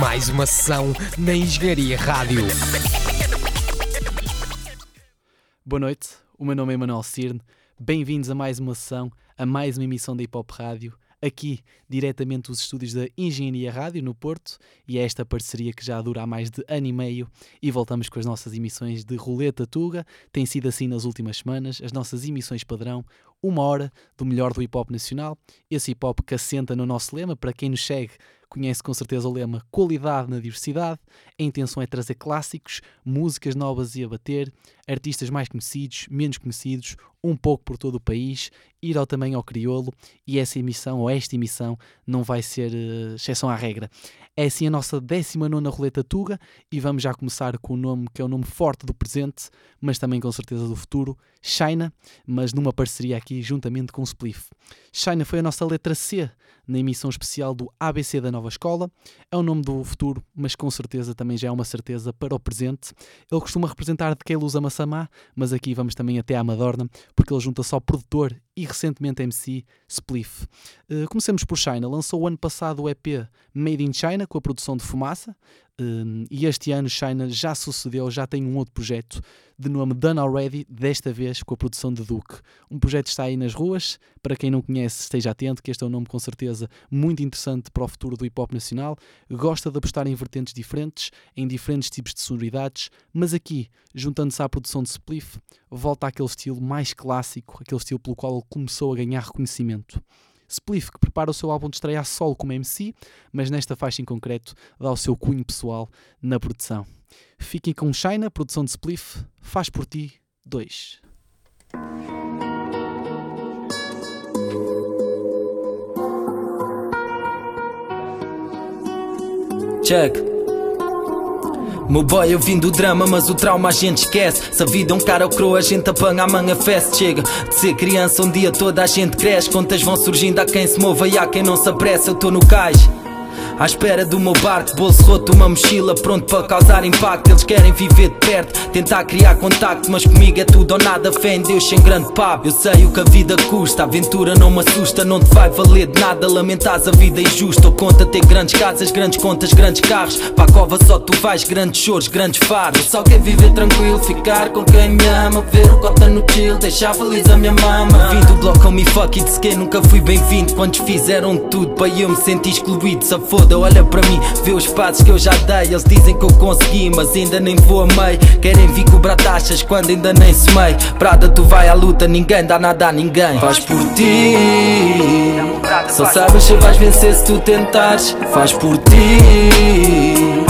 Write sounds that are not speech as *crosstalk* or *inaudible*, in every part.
Mais uma sessão na Engenharia Rádio. Boa noite, o meu nome é Manuel Cirne. Bem-vindos a mais uma sessão, a mais uma emissão da Hip Hop Rádio, aqui diretamente dos estúdios da Engenharia Rádio no Porto, e é esta parceria que já dura há mais de ano e meio. E voltamos com as nossas emissões de Roleta Tuga. Tem sido assim nas últimas semanas, as nossas emissões padrão, uma hora do melhor do hip hop nacional. Esse hip hop que assenta no nosso lema, para quem nos segue conhece com certeza o lema Qualidade na Diversidade. A intenção é trazer clássicos, músicas novas e a bater, artistas mais conhecidos, menos conhecidos, um pouco por todo o país, ir ao também ao crioulo e essa emissão ou esta emissão não vai ser uh, exceção à regra. É assim a nossa 19 roleta Tuga e vamos já começar com o nome que é o nome forte do presente, mas também com certeza do futuro, China, mas numa parceria aqui juntamente com o Spliff. China foi a nossa letra C na emissão especial do ABC da Nova Escola. É o nome do futuro, mas com certeza também já é uma certeza para o presente. Ele costuma representar de quem usa Massamá, mas aqui vamos também até à Madorna, porque ele junta só produtor e recentemente MC Spliff. Uh, comecemos por China. Lançou o ano passado o EP Made in China com a produção de fumaça. Uh, e este ano China já sucedeu, já tem um outro projeto de nome Done Already, desta vez com a produção de Duke. Um projeto está aí nas ruas, para quem não conhece esteja atento, que este é um nome com certeza muito interessante para o futuro do hip hop nacional. Gosta de apostar em vertentes diferentes, em diferentes tipos de sonoridades, mas aqui, juntando-se à produção de Spliff, volta àquele estilo mais clássico, aquele estilo pelo qual ele começou a ganhar reconhecimento. Spliff, que prepara o seu álbum de estreia solo como MC, mas nesta faixa em concreto dá o seu cunho pessoal na produção. Fiquem com China, produção de Spliff, Faz por Ti 2. Check. Meu boy, eu vim do drama, mas o trauma a gente esquece. Se a vida é um cara croa, a gente apanha a manha festa. Chega de ser criança, um dia toda a gente cresce. Contas vão surgindo, há quem se mova e há quem não se apressa. Eu tô no cais. À espera do meu barco, bolso roto, uma mochila pronto para causar impacto. Eles querem viver de perto, tentar criar contacto, mas comigo é tudo ou nada. Fé em Deus sem grande papo. Eu sei o que a vida custa, a aventura não me assusta, não te vai valer de nada. Lamentas a vida injusta, ou conta ter grandes casas, grandes contas, grandes carros. Para a cova só tu vais, grandes choros, grandes faros. Só quero viver tranquilo, ficar com quem me ama, ver o cota no chill, deixar feliz a minha mama. Vim do bloco, me fuck it, sequer nunca fui bem-vindo. Quantos fizeram tudo para eu me sentir excluído, se olha para mim, vê os passos que eu já dei. Eles dizem que eu consegui, mas ainda nem vou a meio. Querem vir cobrar taxas quando ainda nem semei. Prada, tu vai à luta, ninguém dá nada a ninguém. Faz por ti, só sabes se vais vencer se tu tentares. Faz por ti.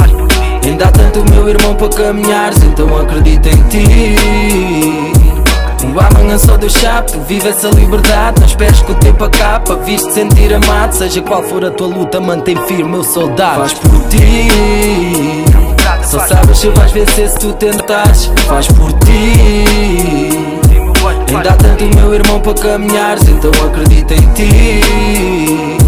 Ainda há tanto meu irmão para caminhares, então acredita em ti. O amanhã só deu chato, vive essa liberdade. Não esperes que o tempo acaba, viste sentir amado. Seja qual for a tua luta, mantém firme, meu soldado. Faz por ti. Só sabes se vais vencer se tu tentares. Faz por ti. Ainda há tanto meu irmão para caminhares Então acredita em ti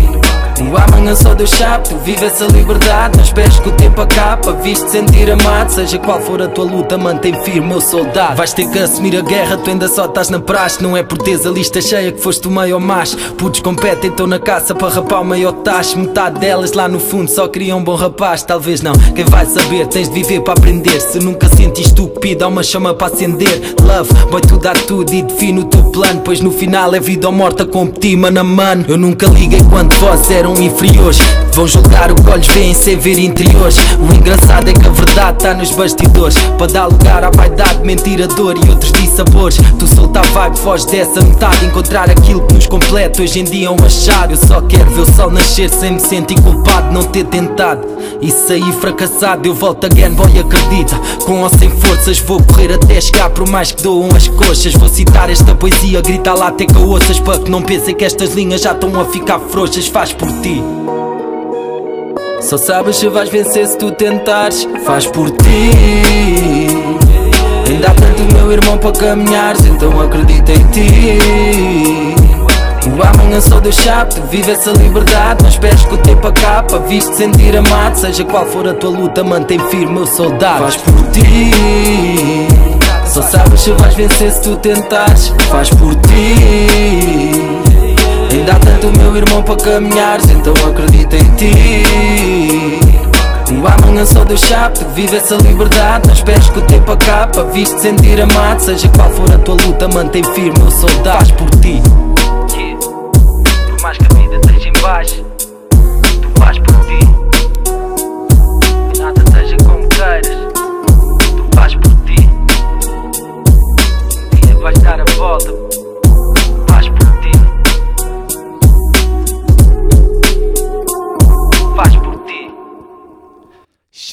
o amanhã só deu chato, vive essa liberdade. Não esperes que o tempo acaba, viste sentir amado. Seja qual for a tua luta, mantém firme, meu soldado. Vais ter que assumir a guerra, tu ainda só estás na praxe. Não é por teres a lista cheia que foste o maior macho Putos competem, estão na caça para rapar o maior tacho. Metade delas lá no fundo só queriam um bom rapaz. Talvez não, quem vai saber, tens de viver para aprender. Se nunca sentiste estúpido, há uma chama para acender. Love, boy tu dá tudo e define o teu plano. Pois no final é vida ou morte a competir, mano a mano. Eu nunca liguei quando vós eram inferiores. Vão julgar o que olhos veem sem ver interiores. O engraçado é que a verdade está nos bastidores. Para dar lugar à vaidade, mentira, dor e outros dissabores. Tu solta a vibe, foge dessa metade. Encontrar aquilo que nos completa hoje em dia é um achado Eu só quero ver o sol nascer sem me sentir culpado Não ter tentado. E sair fracassado Eu volto again, boy acredita. Com ou sem forças vou correr até chegar. Por mais que doam as coxas Vou citar esta poesia, grita lá até que ouças Para que não pensem que estas linhas já estão a ficar frouxas. Faz por ti. Só sabes se vais vencer se tu tentares Faz por ti. Ainda há tanto meu irmão para caminhares Então acredita em ti. O amanhã só deu chato, vive essa liberdade Não esperes que o tempo acaba, viste sentir amado Seja qual for a tua luta, mantém firme meu soldado. Faz por ti. Só sabes se vais vencer se tu tentares Faz por ti Ainda há tanto meu irmão para caminhares, então acredita em ti. O amanhã só deu chape, vive essa liberdade. Não esperes que o tempo acaba, viste sentir amado. Seja qual for a tua luta, mantém firme, eu sou das por ti. Por mais que a vida esteja em baixo,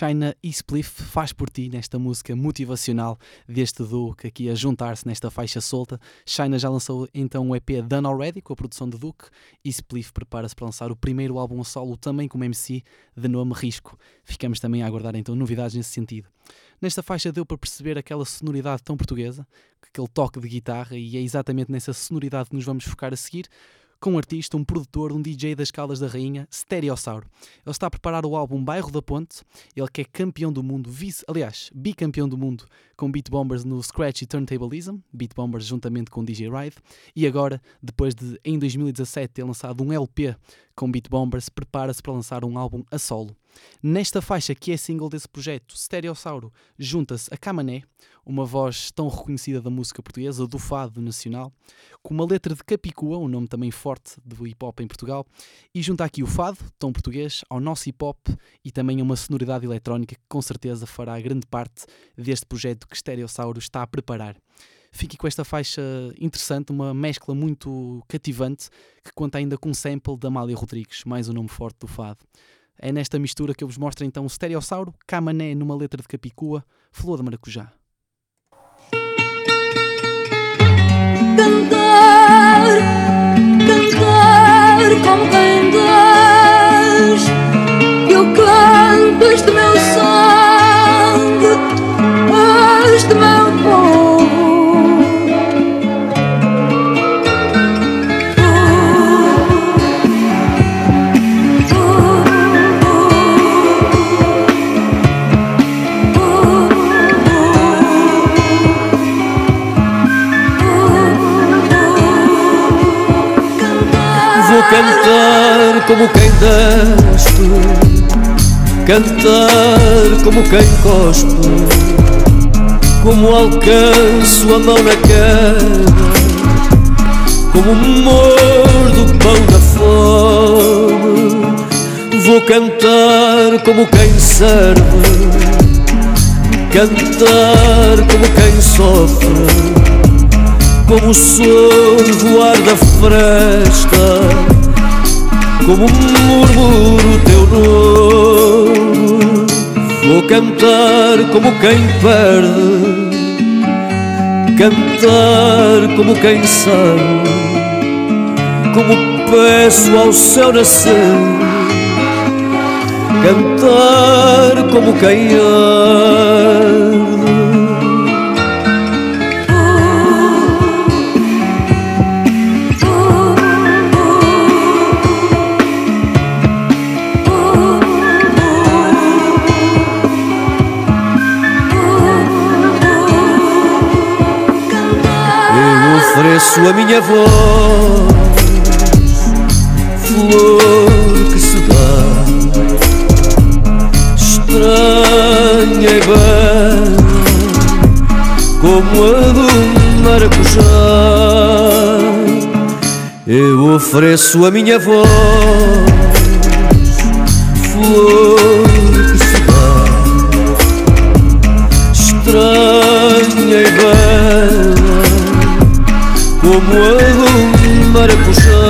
China e Spliff faz por ti nesta música motivacional deste duo que aqui a juntar-se nesta faixa solta. China já lançou então o EP Done Already com a produção de Duke e Spliff prepara-se para lançar o primeiro álbum solo também como MC de nome Risco. Ficamos também a aguardar então novidades nesse sentido. Nesta faixa deu para perceber aquela sonoridade tão portuguesa, aquele toque de guitarra e é exatamente nessa sonoridade que nos vamos focar a seguir com um artista, um produtor, um DJ das Caldas da Rainha, Stereossauro. Ele está a preparar o álbum Bairro da Ponte, ele que é campeão do mundo, vice, aliás, bicampeão do mundo com Beat Bombers no Scratch e Turntablism, Beat Bombers juntamente com DJ Ride, e agora, depois de em 2017 ter lançado um LP com Beat Bombers, prepara-se para lançar um álbum a solo. Nesta faixa, que é single desse projeto, Stereossauro junta-se a Camané, uma voz tão reconhecida da música portuguesa, do fado nacional, com uma letra de Capicua, um nome também forte do hip hop em Portugal, e junta aqui o fado, tão português, ao nosso hip hop e também a uma sonoridade eletrónica que com certeza fará grande parte deste projeto que Stereossauro está a preparar. Fique com esta faixa interessante, uma mescla muito cativante, que conta ainda com um sample da Amália Rodrigues, mais um nome forte do fado. É nesta mistura que eu vos mostro então o Stereossauro, Camané numa letra de Capicua, Flor de Maracujá. Cantar, cantar como quem Eu canto este meu sangue, este meu cantar como quem deste Cantar como quem cospe Como alcanço a mão na queda Como mordo pão da fome. Vou cantar como quem serve Cantar como quem sofre como o sol voar da fresta, como murmuro teu nome. Vou cantar como quem perde, cantar como quem sabe, como peço ao céu nascer, cantar como quem arde. Ofereço a minha voz, flor que se dá, estranha e bela, como a do maracujá. Eu ofereço a minha voz, flor que se dá, estranha e bela como a maracujá.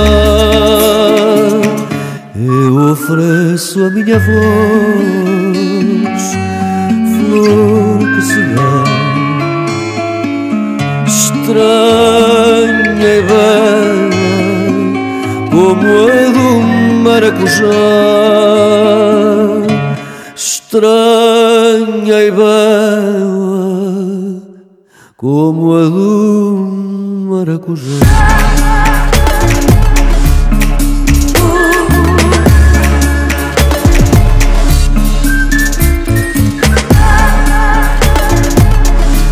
Eu ofereço a minha voz, flor que se dá, estranha e bela, como a do maracujá. Estranha e bela, como a do maracujá.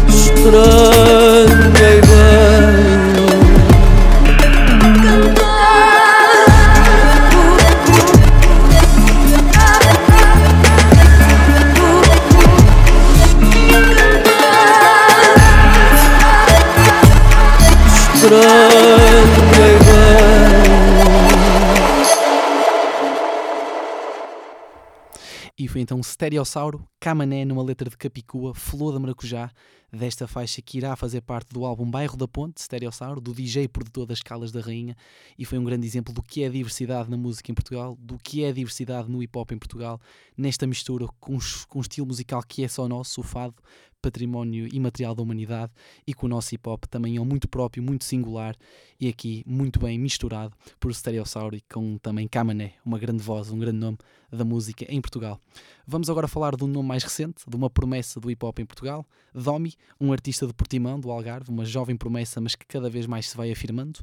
Estranha então Stereossauro, Camané numa letra de Capicua, Flor da Maracujá, desta faixa que irá fazer parte do álbum Bairro da Ponte, Stereossauro, do DJ produtor das Calas da Rainha, e foi um grande exemplo do que é diversidade na música em Portugal, do que é diversidade no hip hop em Portugal, nesta mistura com, com um estilo musical que é só nosso, o fado, património imaterial da humanidade, e que o nosso hip hop também é muito próprio, muito singular, e aqui muito bem misturado por Stereossauro e com também Camané, uma grande voz, um grande nome da música em Portugal. Vamos agora falar de um nome mais recente, de uma promessa do hip hop em Portugal, Domi, um artista de Portimão, do Algarve, uma jovem promessa, mas que cada vez mais se vai afirmando.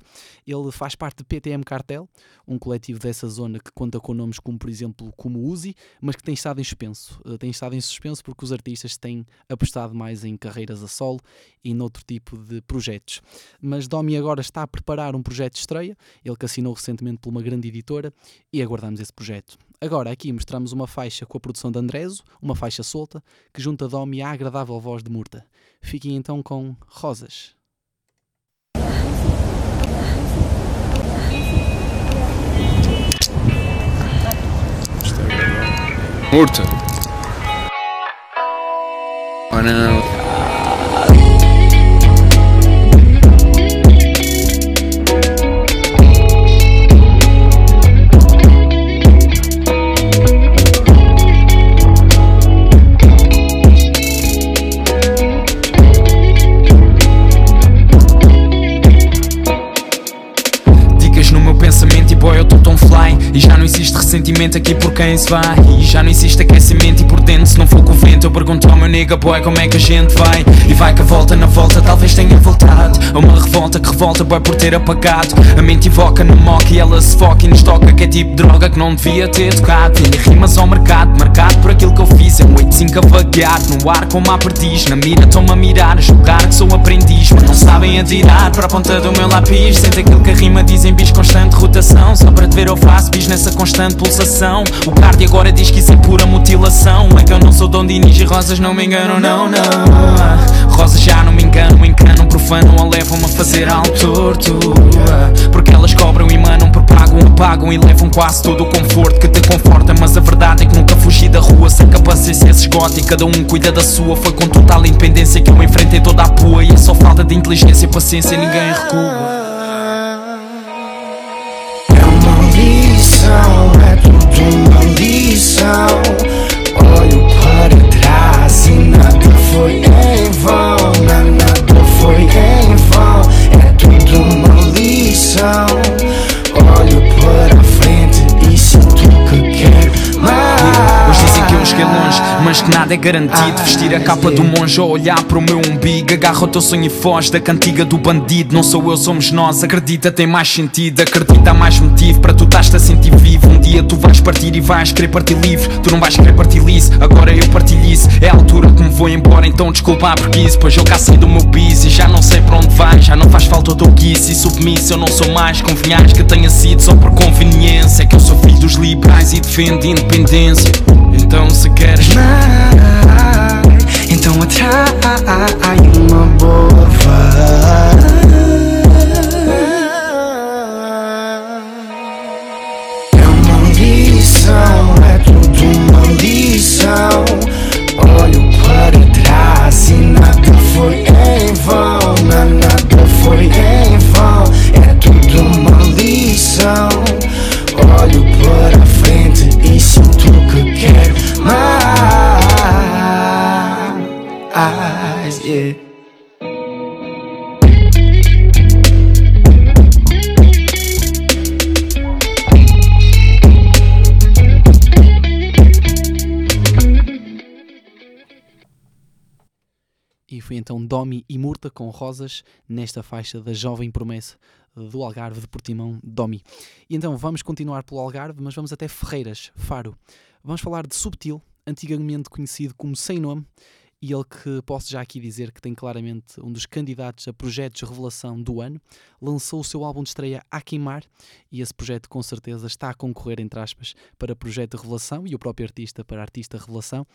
Ele faz parte de PTM Cartel, um coletivo dessa zona que conta com nomes como, por exemplo, como Uzi, mas que tem estado em suspenso. Eh, tem estado em suspenso porque os artistas têm apostado mais em carreiras a solo e noutro tipo de projetos. Mas Domi agora está a preparar um projeto de estreia, ele que assinou recentemente por uma grande editora, e aguardamos esse projeto. Agora, aqui mostramos uma faixa com a produção de Andreso, uma faixa solta, que junta Domi à agradável voz de Murta. Fiquem então com Rosas. Murta. Oh não. Aqui por quem se vai. E já não existe aquecimento e por dentro se não for com o vento Eu pergunto ao meu nega boy como é que a gente vai? E vai que a volta na volta talvez tenha voltado. A uma revolta que revolta boy por ter apagado. A mente invoca no mock e ela se foca e nos toca Que é tipo droga que não devia ter tocado. Tem rimas ao mercado, marcado por aquilo que eu fiz. É um 8-5 a vaguear, no ar como a perdiz Na mira estão-me a mirar, a julgar que sou aprendiz. Mas não sabem atirar para a ponta do meu lápis. Sente aquilo que a rima diz em bis constante rotação. Só para te ver eu faço bis nessa constante pulsação O cardio agora diz que isso é pura mutilação. É que eu não sou Dom Dinis e rosas não me enganam, não, não. Rosas já não me enganam, encanam, profanam ou levam-me a fazer algo torto. Porque elas cobram e manam, propagam, apagam e levam quase todo o conforto que te conforta. Mas a verdade é que nunca fugi da rua sem que a paciência se esgota E cada um cuida da sua, foi com total independência que eu enfrentei toda a pua. E é só falta de inteligência e paciência, ninguém recua tudo uma lição. Olho para trás e nada foi em vão, nada foi em vão. É tudo uma lição. Mas que nada é garantido. Vestir a capa do monge ou olhar para o meu umbigo. Agarra o teu sonho e foge da cantiga do bandido. Não sou eu, somos nós. Acredita, tem mais sentido. Acredita, há mais motivo para tu estás-te a sentir vivo. Um dia tu vais partir e vais querer partir livre. Tu não vais querer partir liso, agora eu partilho isso. É a altura que me vou embora, então desculpa porque isso. Pois eu cá saí do meu bis e já não sei para onde vai. Já não faz falta o teu guice e submisso. Eu não sou mais convenhais que tenha sido só por conveniência. Que eu sou filho dos liberais e defendo independência. Então se queres então atrai uma boa É uma lição, é tudo uma lição. Olho para trás e nada foi em vão, nada foi em vão. É tudo uma lição. Olho para frente e sinto que quero mais. Yeah. E foi então Domi e Murta com Rosas nesta faixa da jovem promessa do Algarve de Portimão, Domi. E então vamos continuar pelo Algarve, mas vamos até Ferreiras, Faro. Vamos falar de Subtil, antigamente conhecido como Sem Nome, e ele que posso já aqui dizer que tem claramente um dos candidatos a projetos de revelação do ano, lançou o seu álbum de estreia A Queimar, e esse projeto com certeza está a concorrer, entre aspas, para projeto de revelação e o próprio artista para artista revelação.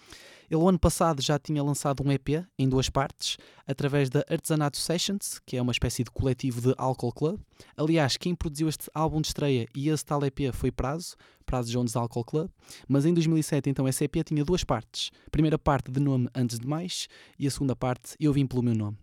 Ele, o ano passado, já tinha lançado um EP em duas partes, através da Artesanato Sessions, que é uma espécie de coletivo de Alcohol Club. Aliás, quem produziu este álbum de estreia e esse tal EP foi Prazo, Prazo Jones Alcohol Club. Mas em 2007, então, esse EP tinha duas partes. A primeira parte de nome Antes de Mais e a segunda parte Eu Vim Pelo Meu Nome.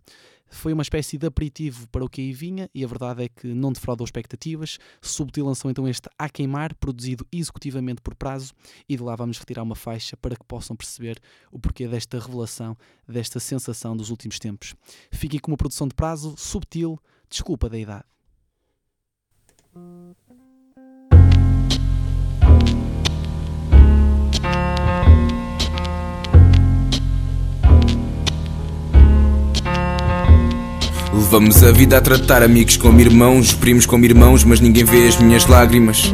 Foi uma espécie de aperitivo para o que aí vinha e a verdade é que não defraudou expectativas. Subtil lançou então este A Queimar, produzido executivamente por prazo, e de lá vamos retirar uma faixa para que possam perceber o porquê desta revelação, desta sensação dos últimos tempos. Fiquem com uma produção de prazo subtil, desculpa da idade. Levamos a vida a tratar amigos como irmãos, primos como irmãos, mas ninguém vê as minhas lágrimas.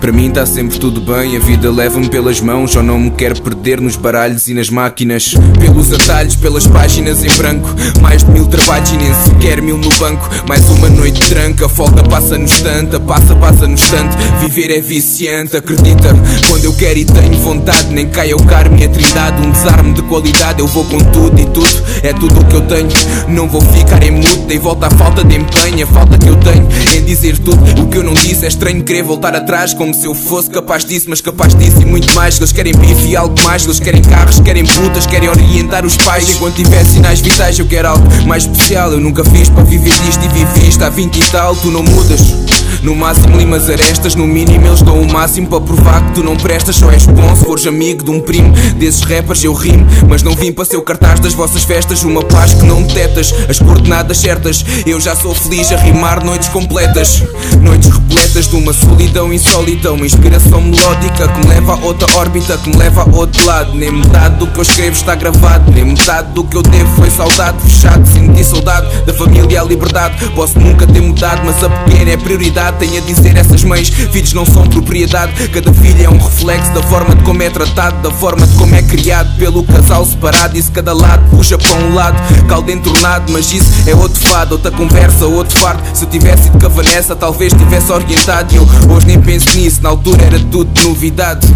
Para mim está sempre tudo bem, a vida leva-me pelas mãos, ou não me quero perder nos baralhos e nas máquinas. Pelos atalhos, pelas páginas em branco, mais de mil trabalhos e nem sequer mil no banco. Mais uma noite tranca, folga passa-nos tanta, passa, passa-nos tanto. Viver é viciante, acredita. Quando eu quero e tenho vontade, nem cai o caro minha trindade. Um desarme de qualidade, eu vou com tudo e tudo, é tudo o que eu tenho. Não vou ficar em mudo Dei volta à falta de empenho, a falta que eu tenho em dizer tudo o que eu não disse. É estranho querer voltar atrás, como se eu fosse capaz disso, mas capaz disso e muito mais. Eles querem bife e algo mais, eles querem carros, querem putas, querem orientar os pais. Enquanto tiver sinais vitais, eu quero algo mais especial. Eu nunca fiz para viver disto e vivi isto há 20 e tal, tu não mudas. No máximo limas arestas, no mínimo eles dão o máximo para provar que tu não prestas. Só és bom se fores amigo de um primo desses rappers. Eu rimo, mas não vim para ser o cartaz das vossas festas. Uma paz que não detetas, as coordenadas certas. Eu já sou feliz a rimar noites completas, noites repletas de uma solidão insólita. Uma inspiração melódica que me leva a outra órbita, que me leva a outro lado. Nem metade do que eu escrevo está gravado, nem metade do que eu devo foi saudade. Fechado, senti saudade da família a liberdade. Posso nunca ter mudado, mas a pequena é prioridade. Tenho a dizer essas mães, filhos não são propriedade. Cada filho é um reflexo da forma de como é tratado, da forma de como é criado pelo casal separado. Se cada lado puxa para um lado, caldo entornado, mas isso é outro fado, outra conversa, outro fardo. Se eu tivesse ido com a Vanessa, talvez tivesse orientado. E eu hoje nem penso nisso, na altura era tudo novidade.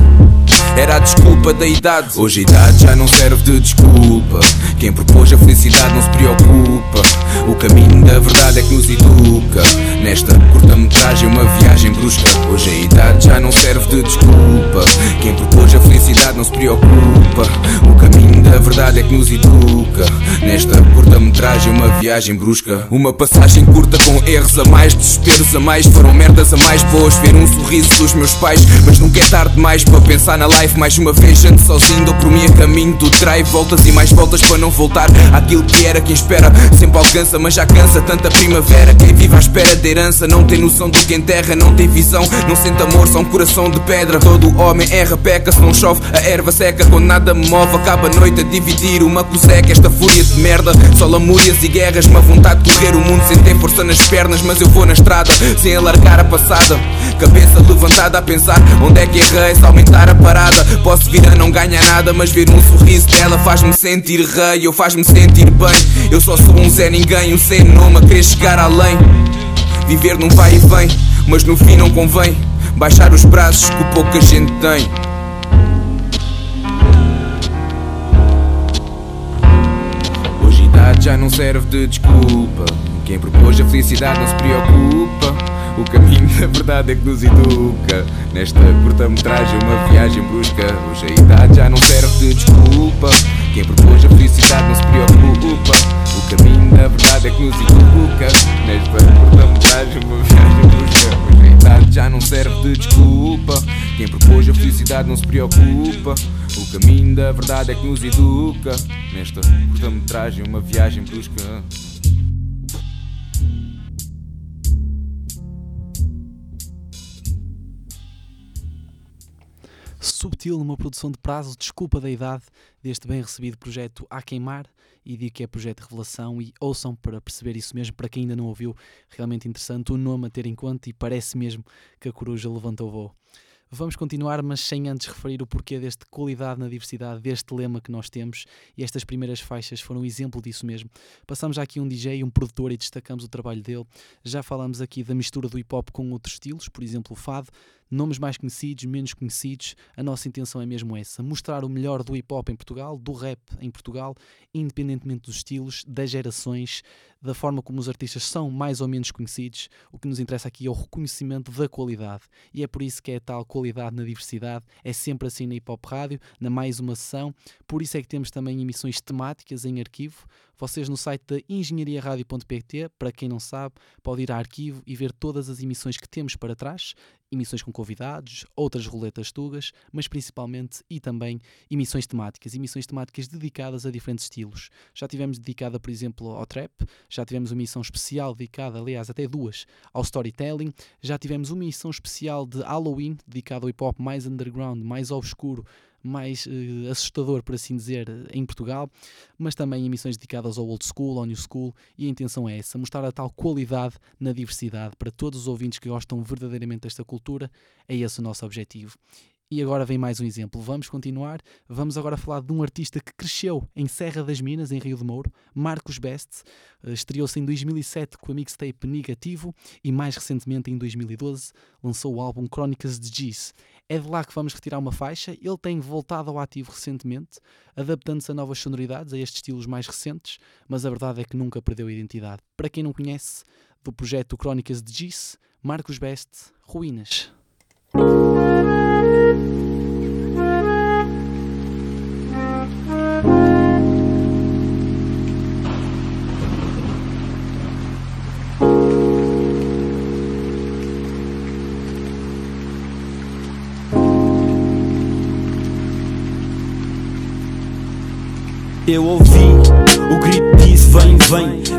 Era a desculpa da idade. Hoje a idade já não serve de desculpa. Quem propôs a felicidade não se preocupa. O caminho da verdade é que nos educa. Nesta curta-metragem, uma viagem brusca. Hoje a idade já não serve de desculpa. Quem propôs a felicidade não se preocupa. O caminho da verdade é que nos educa. Nesta curta-metragem, uma viagem brusca. Uma passagem curta com erros a mais, desesperos a mais. Foram merdas a mais boas. Ver um sorriso dos meus pais. Mas nunca é tarde demais para pensar na life. Mais uma vez, gente sozinho, dou por mim a caminho do drive. Voltas e mais voltas para não voltar àquilo que era. Quem espera sempre alcança, mas já cansa tanta primavera. Quem vive à espera de herança não tem noção do que enterra, não tem visão, não sente amor, só um coração de pedra. Todo homem erra, peca, se não chove, a erva seca. Quando nada move, acaba a noite a dividir uma coseca. Esta fúria de merda, só lamúrias e guerras. Uma vontade de correr o mundo sem ter força nas pernas, mas eu vou na estrada sem alargar a passada. Cabeça levantada a pensar onde é que errei, se aumentar a parada. Posso vir a não ganhar nada, mas ver um sorriso dela faz-me sentir rei, ou faz-me sentir bem. Eu só sou um Zé Ninguém, um sem nome a querer chegar além. Viver num vai e vem, mas no fim não convém baixar os braços que pouca gente tem. Hoje a idade já não serve de desculpa. Quem propôs a felicidade não se preocupa. O caminho *laughs* da verdade é que nos educa. Nesta curta-metragem, uma viagem brusca. Hoje a idade já não serve de desculpa. Quem propôs a felicidade não se preocupa. Caminho da verdade é que nos educa. Nesta curta-metragem, uma viagem brusca. Hoje a idade já não serve de desculpa. Quem propôs a felicidade não se preocupa. O caminho da verdade é que nos educa. Nesta curta-metragem, uma viagem brusca. Subtil numa produção de prazo, desculpa da idade deste bem recebido projeto A Queimar e digo que é projeto de revelação e ouçam para perceber isso mesmo, para quem ainda não ouviu, realmente interessante, o nome a ter em conta e parece mesmo que a coruja levanta o voo. Vamos continuar, mas sem antes referir o porquê deste qualidade na diversidade, deste lema que nós temos, e estas primeiras faixas foram um exemplo disso mesmo. Passamos aqui um DJ, um produtor e destacamos o trabalho dele. Já falamos aqui da mistura do hip hop com outros estilos, por exemplo o fado. Nomes mais conhecidos, menos conhecidos, a nossa intenção é mesmo essa: mostrar o melhor do hip hop em Portugal, do rap em Portugal, independentemente dos estilos, das gerações, da forma como os artistas são mais ou menos conhecidos. O que nos interessa aqui é o reconhecimento da qualidade. E é por isso que é tal qualidade na diversidade. É sempre assim na Hip Hop Rádio, na mais uma sessão. Por isso é que temos também emissões temáticas em arquivo. Vocês no site da engenhariaradio.pt, para quem não sabe, pode ir a arquivo e ver todas as emissões que temos para trás, emissões com convidados, outras roletas tugas, mas principalmente e também emissões temáticas, emissões temáticas dedicadas a diferentes estilos. Já tivemos dedicada, por exemplo, ao trap, já tivemos uma emissão especial dedicada, aliás, até duas, ao storytelling, já tivemos uma emissão especial de Halloween, dedicada ao hip hop mais underground, mais obscuro, mais uh, assustador, por assim dizer, em Portugal, mas também emissões dedicadas ao old school, ao new school, e a intenção é essa, mostrar a tal qualidade na diversidade para todos os ouvintes que gostam verdadeiramente desta cultura, é esse o nosso objetivo. E agora vem mais um exemplo. Vamos continuar. Vamos agora falar de um artista que cresceu em Serra das Minas, em Rio de Mouro, Marcos Best. Eh, estreou-se em 2007 com a mixtape Negativo e mais recentemente em 2012 lançou o álbum Crónicas de Giz. É de lá que vamos retirar uma faixa. Ele tem voltado ao ativo recentemente, adaptando-se a novas sonoridades, a estes estilos mais recentes, mas a verdade é que nunca perdeu a identidade. Para quem não conhece, do projeto Crónicas de Giz, Marcos Best, Ruínas. Eu ouvi o grito disse vem, vem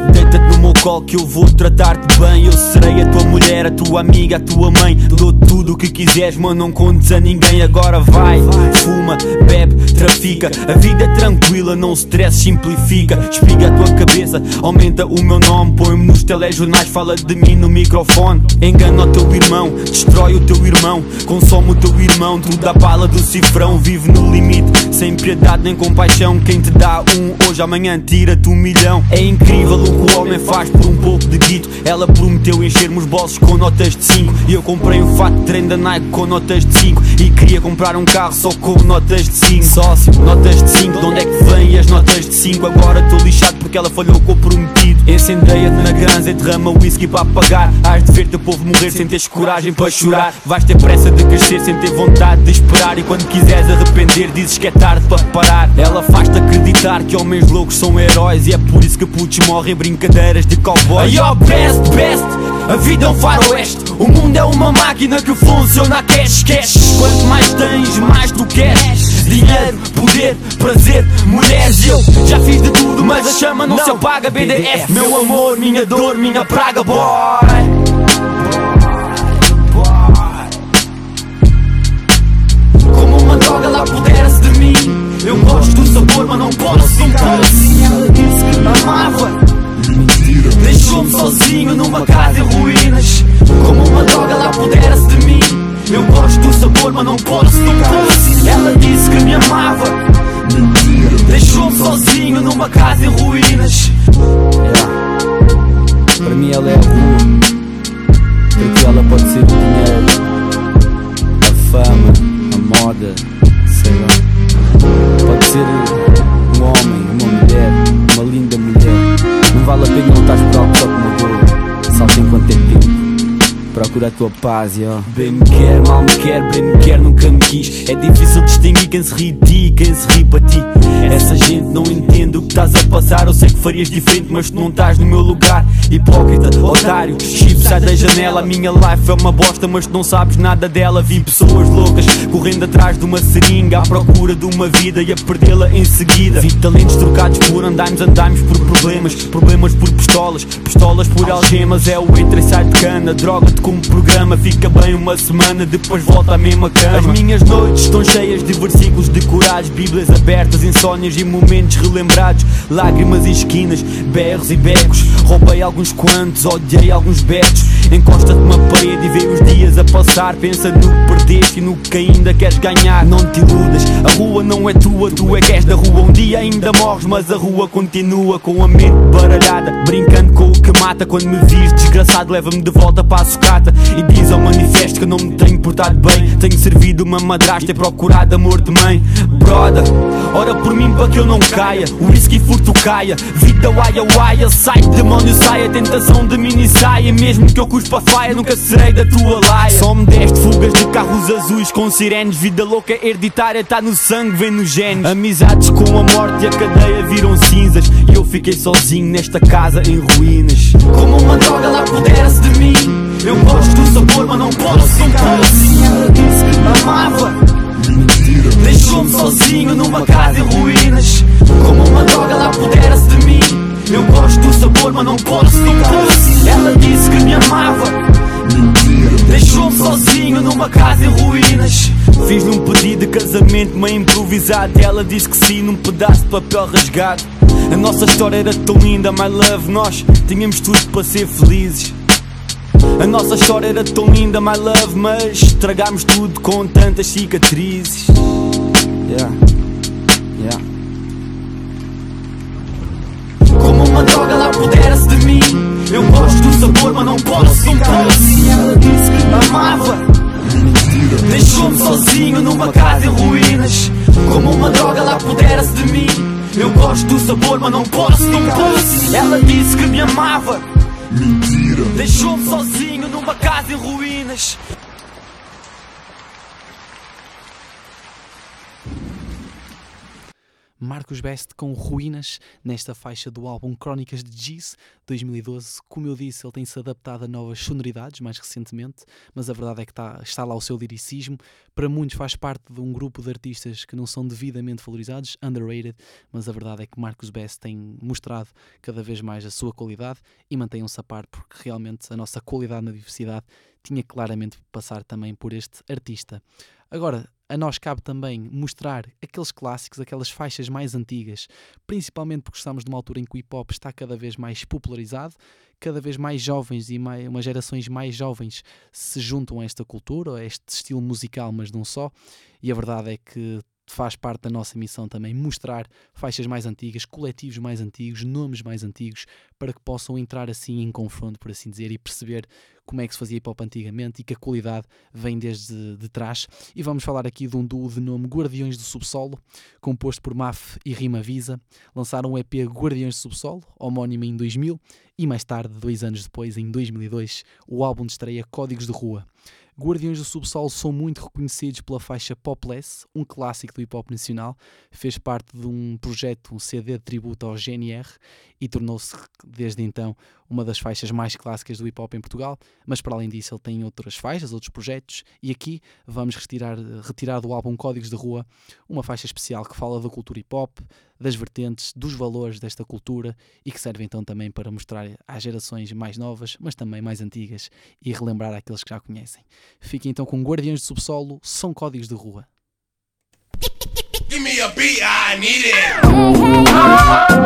colo que eu vou tratar-te bem? Eu serei a tua mulher, a tua amiga, a tua mãe. Dou tudo o que quiseres, mas não contes a ninguém. Agora vai, fuma, bebe, trafica. A vida é tranquila, não stress, simplifica. Espiga a tua cabeça, aumenta o meu nome. Põe-me nos telejornais, fala de mim no microfone. Engana o teu irmão, destrói o teu irmão. Consome o teu irmão, tu dá bala do cifrão. Vive no limite, sem piedade nem compaixão. Quem te dá um hoje, amanhã tira-te um milhão. É incrível o que o homem faz por um pouco de guito. Ela prometeu encher-me os bolsos com notas de 5 E eu comprei um fato de treino da Nike com notas de 5 E queria comprar um carro só com notas de 5 Sócio, notas de 5, de onde é que vêm as notas de 5? Agora estou lixado porque ela falhou com o prometido. Incendeia-te na ganza e derrama whisky para apagar. Hás de ver teu povo morrer sem teres coragem para chorar. Vais ter pressa de crescer sem ter vontade de esperar. E quando quiseres arrepender dizes que é tarde para parar Ela faz-te acreditar que homens loucos são heróis E é por isso que putos morrem. Em brincadeiras de cowboys Yo, best, best, a vida é um faroeste O mundo é uma máquina que funciona a cash, cash. Quanto mais tens, mais tu queres. Dinheiro, poder, prazer, mulheres. Eu já fiz de tudo, mas a chama não, se apaga. BDF, meu amor, minha dor, minha praga, boy. Como uma droga ela apodera-se de mim. Eu gosto do sabor, mas não posso, não posso. Ela disse que amava Deixou-me sozinho numa casa em ruínas. Como uma droga ela apodera-se de mim. Eu gosto do sabor, mas não posso, posso Ela disse que me amava. Deixou-me sozinho numa casa em ruínas. Para mim ela é rua Porque ela pode ser o dinheiro. A fama, a moda, sei lá. Pode ser um homem, uma mulher, uma linda mulher vale a pena lutar algo só como dor Salta enquanto é tempo Procura a tua paz, ó Bem me quer, mal me quer, bem me quer, nunca me quis. É difícil distinguir quem se ri de ti e quem se ri para ti. Essa gente não entende o que estás a passar. Eu sei que farias diferente, mas tu não estás no meu lugar. Hipócrita, otário, chivo, sai da janela. A minha life é uma bosta, mas tu não sabes nada dela. Vi pessoas loucas, correndo atrás de uma seringa À procura de uma vida e a perdê-la em seguida. Vi talentos trocados por andaimes, andaimes por problemas. Problemas por pistolas, pistolas por algemas. É o entra e sai de cana, como programa Fica bem uma semana, depois volta à mesma cama. As minhas noites estão cheias de versículos decorados Bíblias abertas, insónias e momentos relembrados. Lágrimas em esquinas, berros e becos. Roubei alguns quantos, odiei alguns betos. Encosta-te numa parede e vê os dias a passar. Pensa no que perdeste e no que ainda queres ganhar. Não te iludas, a rua não é tua, tu é que és da rua. Um dia ainda morres, mas a rua continua Com a mente baralhada, brincando com o que mata Quando me vis desgraçado, leva-me de volta para a E diz ao manifesto que não me tenho portado bem. Tenho servido uma madrasta e procurado amor de mãe. Brother, ora por mim para que eu não caia. Whisky furto caia. Vida waia waia, sai demónio saia. Tentação de mini saia. Mesmo que eu cuspa faia, nunca serei da tua laia. Só me deste fugas de carros azuis com sirenes. Vida louca hereditária, tá no sangue, vem nos genes. Amizades com a morte e a cadeia viram cinzas. E eu fiquei sozinho nesta casa em ruínas. Como uma droga lá pudesse de mim. Eu gosto do sabor, mas não posso, não posso. Ela disse que me amava. Deixou-me sozinho numa casa em ruínas. Como uma droga lá pudesse de mim. Eu gosto do sabor, mas não posso, não posso. Ela disse que me amava. Deixou-me sozinho numa casa em ruínas. Fiz-lhe um pedido de casamento meio improvisado. Ela disse que sim, num pedaço de papel rasgado. A nossa história era tão linda, my love. Nós tínhamos tudo para ser felizes. A nossa história era tão linda, my love, mas estragámos tudo com tantas cicatrizes. Yeah. Yeah. Como uma droga lá pudesse de mim. Eu gosto do sabor, mas não posso, não posso. Ela disse que me amava. Deixou-me sozinho numa casa em ruínas. Como uma droga lá pudesse de mim. Eu gosto do sabor, mas não posso, não posso. Ela disse que me amava. Deixou-me sozinho numa casa em ruínas. Marcos Best com Ruínas nesta faixa do álbum Crónicas de Giz 2012. Como eu disse, ele tem-se adaptado a novas sonoridades mais recentemente, mas a verdade é que está, está lá o seu liricismo. Para muitos faz parte de um grupo de artistas que não são devidamente valorizados, underrated, mas a verdade é que Marcos Best tem mostrado cada vez mais a sua qualidade e mantenham-se a par, porque realmente a nossa qualidade na diversidade tinha claramente de passar também por este artista. Agora, a nós cabe também mostrar aqueles clássicos, aquelas faixas mais antigas, principalmente porque estamos numa altura em que o hip hop está cada vez mais popularizado, cada vez mais jovens e mais, umas gerações mais jovens se juntam a esta cultura, a este estilo musical, mas não só, e a verdade é que faz parte da nossa missão também mostrar faixas mais antigas, coletivos mais antigos, nomes mais antigos, para que possam entrar assim em confronto, por assim dizer, e perceber como é que se fazia hip hop antigamente e que a qualidade vem desde de trás. E vamos falar aqui de um duo de nome Guardiões do Subsolo, composto por Maf e Rima Visa. Lançaram o EP Guardiões do Subsolo, homónimo em 2000, e mais tarde, dois anos depois, em 2002, o álbum de estreia Códigos de Rua. Guardiões do Subsolo são muito reconhecidos pela faixa Popless, um clássico do hip hop nacional. Fez parte de um projeto, um CD de tributo ao GNR e tornou-se desde então uma das faixas mais clássicas do hip hop em Portugal. Mas para além disso, ele tem outras faixas, outros projetos. E aqui vamos retirar, retirar do álbum Códigos de Rua uma faixa especial que fala da cultura hip hop, das vertentes, dos valores desta cultura e que serve então também para mostrar às gerações mais novas, mas também mais antigas e relembrar aqueles que já conhecem. Fiquem então com Guardiões de Subsolo, são códigos de rua. Give me a beat, I need it.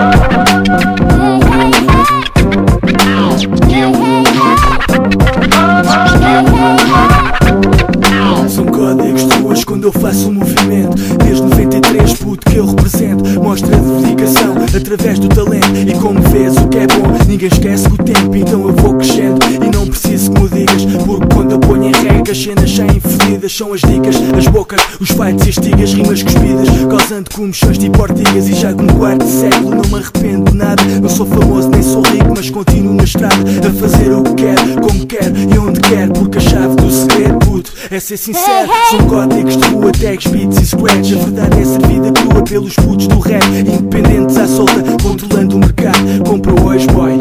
Rimas cuspidas, causando comichões tipo ortigas E já com um quarto de século não me arrependo de nada. Não sou famoso nem sou rico, mas continuo na estrada A fazer o que quero, como quero e onde quero Porque a chave do segredo, puto, é ser sincero. São códigos de rua, tags, beats e scratch A verdade é servida crua pelos putos do rap Independentes à solta, controlando o mercado. Compra hoje, boy,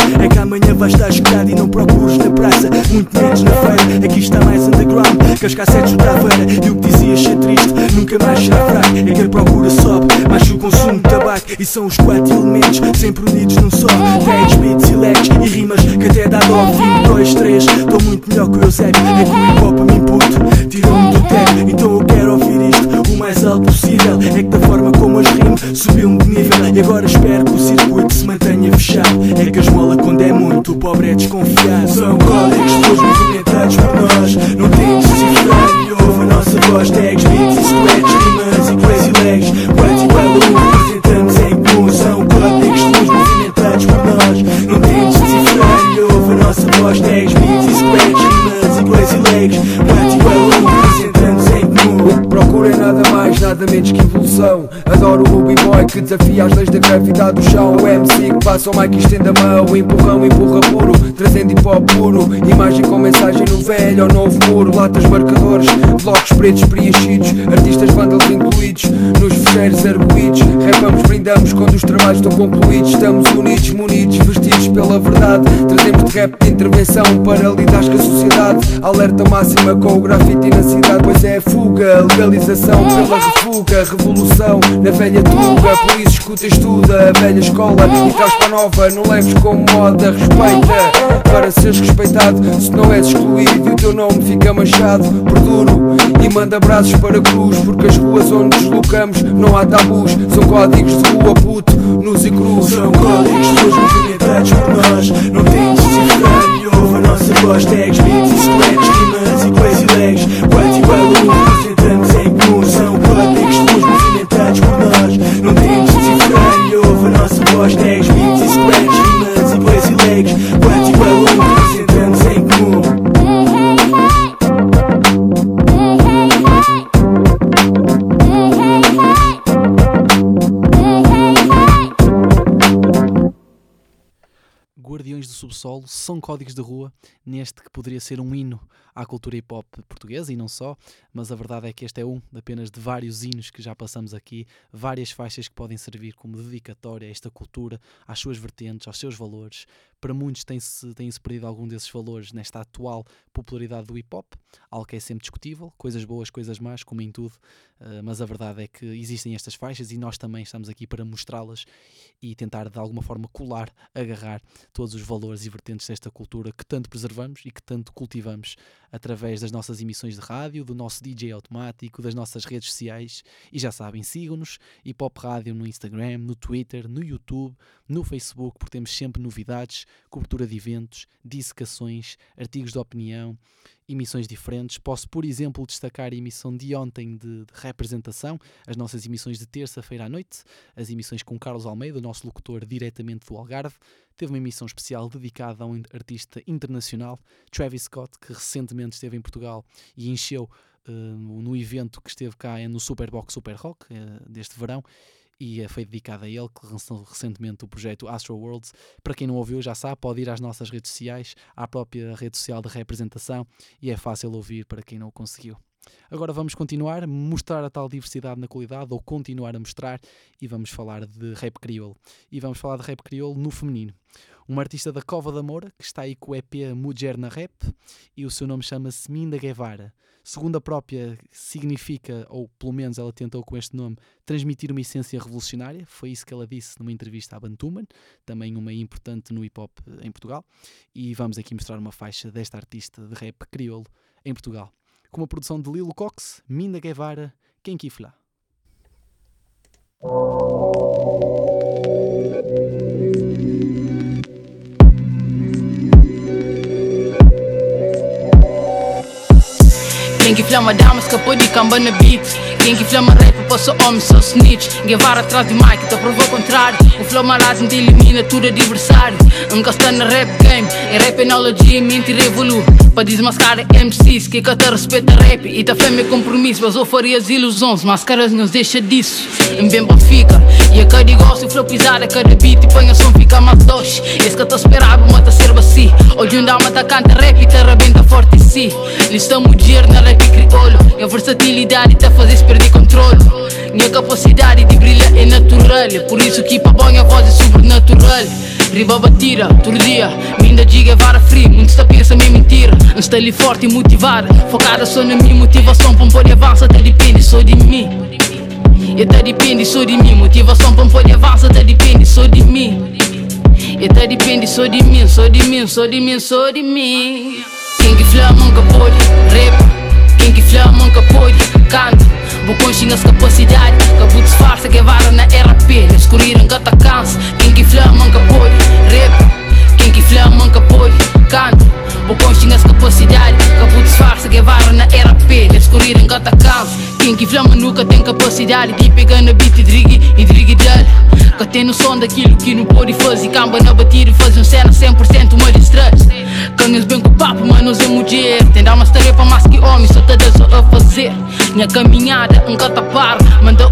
vais estar escutado E não procures na praça, muito menos na feira Aqui está mais underground, que as cassetes do Taveira E o que dizias ser triste, nunca mais será fraco. É que a procura sobe, que o consumo de tabaco. E são os quatro elementos, sempre unidos num só. Tags, beats e legs e rimas que até dá dó. Vim, dois, três, estou muito melhor que o Eusébio. É que o hip hop me puto, tirou-me do teto Então eu quero ouvir isto o mais alto possível. É que da forma como as rimo, subiu-me de nível. E agora espero pobre é desconfiado São códigos todos movimentados por nós. Não tem de cifrar e ouve a nossa voz Tags, beats e scratch, rimas e crazy legs Quanto igual a um representamos em comum São códigos todos movimentados por nós. Não tem de cifrar e ouve a nossa voz Tags, beats e scratch, rimas e crazy legs Quanto igual a um nada menos que evolução. Adoro o b-boy que desafia as leis da gravidade do chão. O MC passa o mic estende a mão, empurrão, empurra puro, trazendo hip hop puro. Imagem com mensagem no velho ou novo muro, latas marcadores, blocos pretos preenchidos, artistas vândalos incluídos, nos fecheiros arguídos. Rapamos, brindamos quando os trabalhos estão concluídos. Estamos unidos, munidos, vestidos pela verdade. Trazemos de rap de intervenção para lidar com a sociedade. Alerta máxima com o grafite na cidade, pois é a fuga, legalização pela refuga, revolução na velha tuga. Por isso escuta, estuda a velha escola e traz para a nova. Não leves como moda, respeita para seres respeitado. Se não és excluído, o teu nome fica manchado por duro. E manda abraços para cruz, porque as ruas onde deslocamos não há tabus. São códigos de rua, puto, nus e cruz. São códigos todos movimentados por nós. Não tentes decifrar e ouve a nossa voz. Tags, beats e squares, rimas e crazy legs. Quanto igual a são códigos de rua neste que poderia ser um hino à cultura hip hop portuguesa e não só, mas a verdade é que este é um apenas de vários hinos que já passamos aqui, várias faixas que podem servir como dedicatória a esta cultura, às suas vertentes, aos seus valores. Para muitos tem-se tem -se perdido algum desses valores nesta atual popularidade do hip hop, algo que é sempre discutível, coisas boas, coisas más, como em tudo, uh, mas a verdade é que existem estas faixas e nós também estamos aqui para mostrá-las e tentar de alguma forma colar, agarrar todos os valores e vertentes desta cultura que tanto preservamos e que tanto cultivamos através das nossas emissões de rádio, do nosso DJ automático, das nossas redes sociais. E já sabem, sigam-nos Hip Hop Rádio no Instagram, no Twitter, no YouTube, no Facebook, porque temos sempre novidades, cobertura de eventos, dissecações, artigos de opinião, emissões diferentes. Posso, por exemplo, destacar a emissão de ontem de, de representação, as nossas emissões de terça-feira à noite, as emissões com Carlos Almeida, o nosso locutor diretamente do Algarve. Teve uma emissão especial dedicada a um artista internacional, Travis Scott, que recentemente esteve em Portugal e encheu uh, no evento que esteve cá no Superbox Super Rock uh, deste verão e foi dedicada a ele, que lançou recentemente o projeto Astro Worlds. Para quem não ouviu, já sabe, pode ir às nossas redes sociais, à própria rede social de representação, e é fácil ouvir para quem não o conseguiu. Agora vamos continuar, mostrar a tal diversidade na qualidade, ou continuar a mostrar, e vamos falar de rap crioulo. E vamos falar de rap crioulo no feminino. Uma artista da Cova da Moura, que está aí com o EP Mulher na Rap, e o seu nome chama-se Minda Guevara. Segundo a própria, significa, ou pelo menos ela tentou com este nome, transmitir uma essência revolucionária. Foi isso que ela disse numa entrevista à Bantuman, também uma importante no hip hop em Portugal. E vamos aqui mostrar uma faixa desta artista de rap crioulo em Portugal. Com uma produção de Lilo Cox, Minda Guevara, Quem Kifla. Quem que flama dama escapou de camba na beat Quem que flama rap passou homem, sou snitch. Guevara atrás de mic, te provou o contrário. O flow malazim te elimina tudo adversário está na rap game Em rap analogia, mente revolu Para desmascarar MCs que te respeita rap E ta fé meu compromisso, mas eu faria as ilusões Máscaras nos deixa disso. Em bem pra fica E a cada gosto, flow pisada, cada beat E põe a som, fica mais doce. Esse que eu te esperava, mas te serve assim Hoje um dama tá canta rap e te arrebenta forte si. Listamos dinheiro na rap crioulo. E a versatilidade te faz perder controle. Minha capacidade de brilhar é natural. Por isso que para bom a voz é sobrenatural. Riba batida, todo dia. Minda diga vara free Muitos está pensa minha mentira. Um style forte e motivada Focada só na minha motivação. Para poder avançar até depende só de mim. E até depende só de mim. Motivação para poder avançar até depende só de mim. E até depende só de mim Só de mim, só de mim, só de mim. Quem que flama nunca pode Rap. Quem que flama nunca pode Canta Consciência as capacidade. Cabo disfarça que vara na RP Escurir nunca tá cansa. Quem que flama nunca pode Rap Quem que flama nunca Canta Vou consciência as capacidade. Cabo disfarça que vara na RP Escurir nunca tá cansa Quem que flama nunca tem capacidade De pegar na beat e drigui e drigui dele Que tem noção daquilo que não pode fazer Camba na batida e faz um cena 100% uma distress Canhas bem com papo, manos é mulher Tem dar umas tarefas mais que homem, só te só a fazer Minha caminhada, nunca tá paro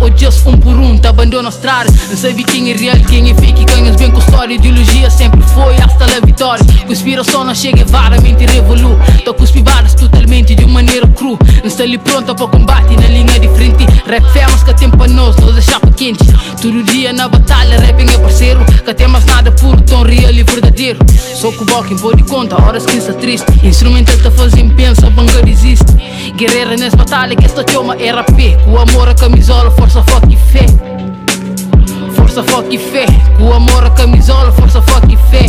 odias um por um, te abandona a estrada. Não sabe quem é real, quem é fake, ganhas bem com história. Ideologia sempre foi hasta a vitória. Conspiração não chega, vara, mente revolu. Tô cuspivadas totalmente de maneira cru. Não está ali pronta para combate na linha de frente. Rap fermas que tem para nós, nós é chapa quente. Todo dia na batalha, rapping é parceiro. Que tem mais nada puro, tão real e verdadeiro. Sou com quem pode conta, horas que está triste. Instrumental tá fazendo pensa, banga existe. Guerreira nessa batalha, que esta chama é RP. Com amor a camisola, força, foco e fé. Força, foco e fé. Com amor a camisola, força, foco e fé.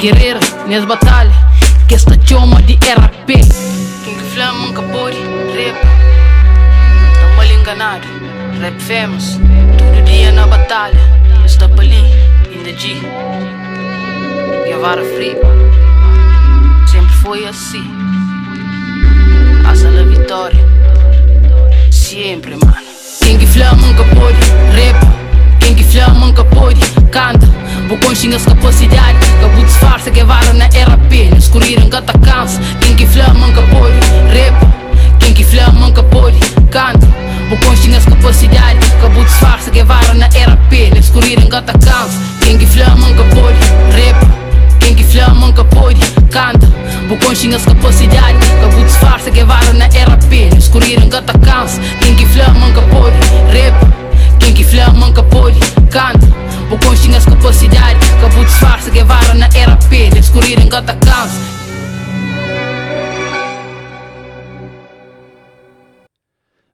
Guerreira nessa batalha, que esta chama de RP. Quem que nunca pode, rap. Rap famous. Todo dia na batalha, está ali, in the G. Guevara Free. Sempre foi assim. Hasta la vitória. Sempre, mano. Quem que flama nunca pode, rap. Quem que flama nunca pode, canta. Vou construir as capacidades. Cabo disfarça, Guevara na RP. Nos correram gata cansa. Quem que flama nunca pode, rap. Quem que flama nunca pode, canta. Vou construir as capacidades. Cabo disfarça, Guevara na RP. Correram gata cansa. Quem que flama nunca pode, rap. Quem que flama nunca pode, canta Vou construir as capacidades Cabo disfarça, Guevara na RP correram gata cansa Quem que flama nunca pode, rap Quem que flama nunca pode, canta Vou construir as capacidades Cabo disfarça, Guevara na RP Nos correram gata cansa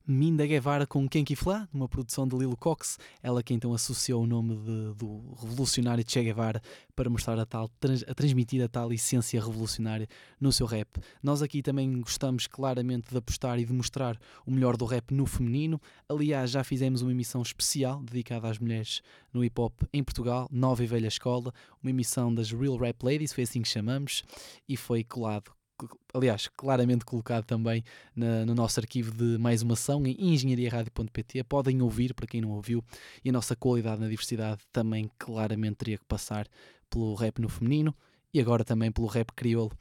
Minda Guevara com Kenki Flá, numa produção de Lilo Cox, ela que então associou o nome de, do revolucionário Che Guevara para mostrar a, tal, a transmitir a tal essência revolucionária no seu rap. Nós aqui também gostamos claramente de apostar e de mostrar o melhor do rap no feminino. Aliás, já fizemos uma emissão especial dedicada às mulheres no hip hop em Portugal, Nova e Velha Escola, uma emissão das Real Rap Ladies, foi assim que chamamos, e foi colado aliás, claramente colocado também na, no nosso arquivo de mais uma ação em engenhariaradio.pt. Podem ouvir, para quem não ouviu, e a nossa qualidade na diversidade também claramente teria que passar pelo rap no feminino e agora também pelo rap crioulo.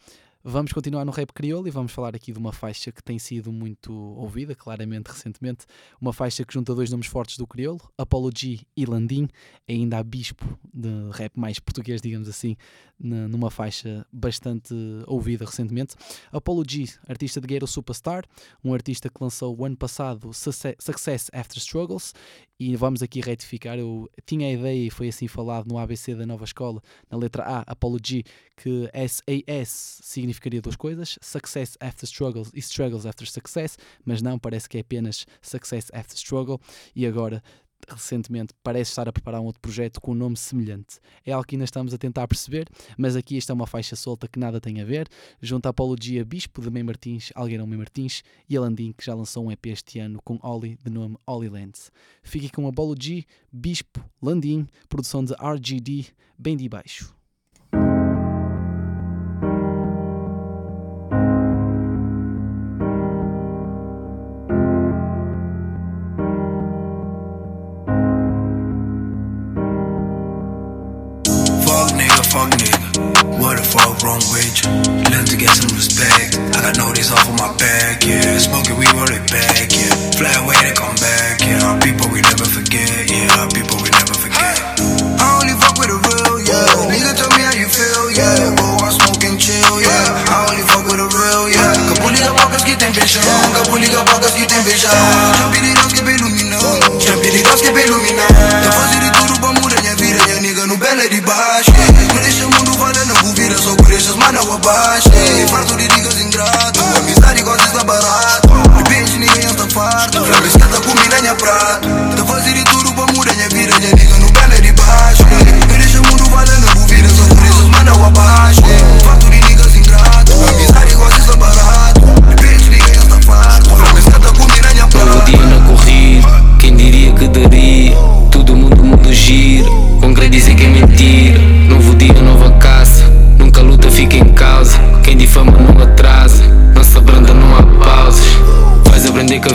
Vamos continuar no rap crioulo e vamos falar aqui de uma faixa que tem sido muito ouvida, claramente recentemente. Uma faixa que junta dois nomes fortes do crioulo, Apollo G e Landim, ainda a bispo de rap mais português, digamos assim, numa faixa bastante ouvida recentemente. Apollo G, artista de Ghetto Superstar, um artista que lançou o ano passado Success After Struggles e vamos aqui retificar, eu tinha a ideia e foi assim falado no ABC da nova escola, na letra A, Apology, que SAS significaria duas coisas, Success After Struggles e Struggles After Success, mas não, parece que é apenas Success After Struggle, e agora recentemente parece estar a preparar um outro projeto com um nome semelhante. É algo que ainda estamos a tentar perceber, mas aqui está é uma faixa solta que nada tem a ver, junto à Apologia Bispo de Mem Martins, Algueirão Mem Martins e Alandim, que já lançou um EP este ano com Oli, de nome Oli Lands. Fique com Apologia Bispo, Landim, produção de RGD, bem de baixo.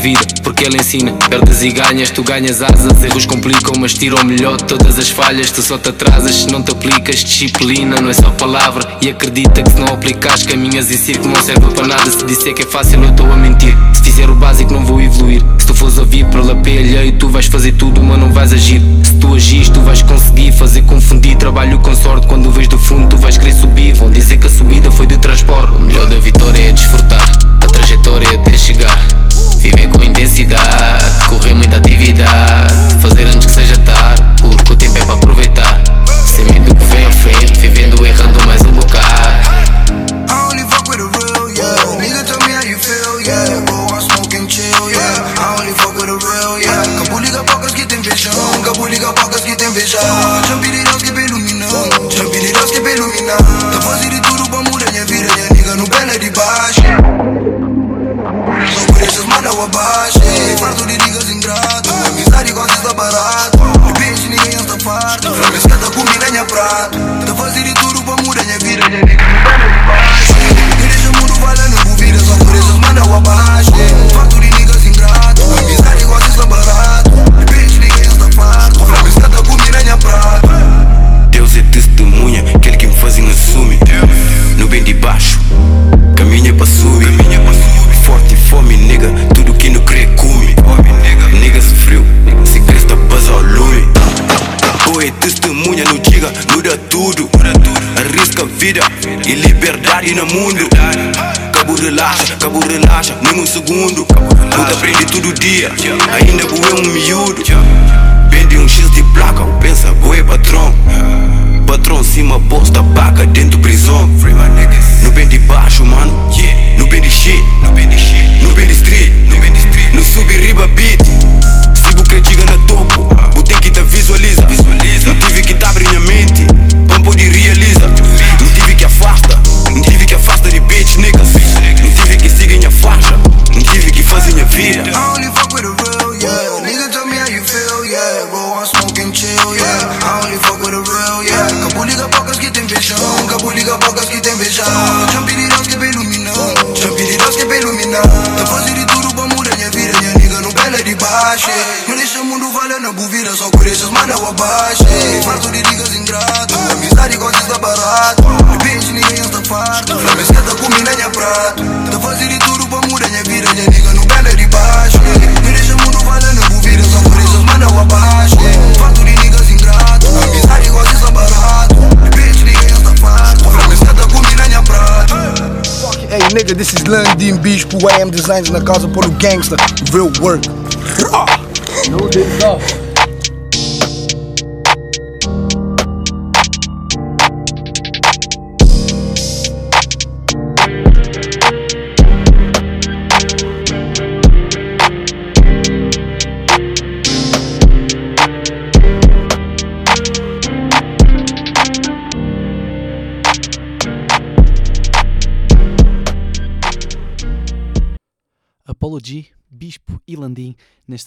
Vida, porque ela ensina. Perdes e ganhas, tu ganhas asas. Erros complicam, mas tiram melhor todas as falhas. Tu só te atrasas se não te aplicas. Disciplina não é só palavra. E acredita que se não aplicas, caminhas em círculo não serve para nada. Se disser que é fácil, eu estou a mentir. Se fizer o básico, não vou evoluir. Se tu fores ouvir pela pelha alheio, tu vais fazer tudo, mas não vais agir. Se tu agis, tu vais conseguir fazer confundir. Trabalho com sorte, quando vês do fundo, tu vais querer subir. Vão dizer que a subida foi de transporte. O melhor da vitória é desfrutar, a trajetória é até chegar. Viver com intensidade, correr muita atividade, fazer antes que seja tarde, porque o tempo é para aproveitar. Sem medo que vem à frente, vivendo errando mais um bocado. Liga pocas que tem liga pocas que tem feijão. Champi de Deus que iluminar. Tá fazendo tudo pra mudar minha vida, minha nigga no pé de baixo. Manda o abaixo, farto de niggas ingrato. Amizade gosta está barato. De bitch ninguém está farto. Flamengo escada comida minha prato. Tá fazendo tudo pra mudar minha vida. Me deixa o mundo falando por vida, só por essas manda o abaixo. Vida e liberdade no mundo. Cabo relaxa, cabo relaxa, nem um segundo. Puta aprende todo dia, ainda boé um miúdo. Vende um X de placa, pensa boé Bispo, AM Designs na casa por o gangsta, real work. No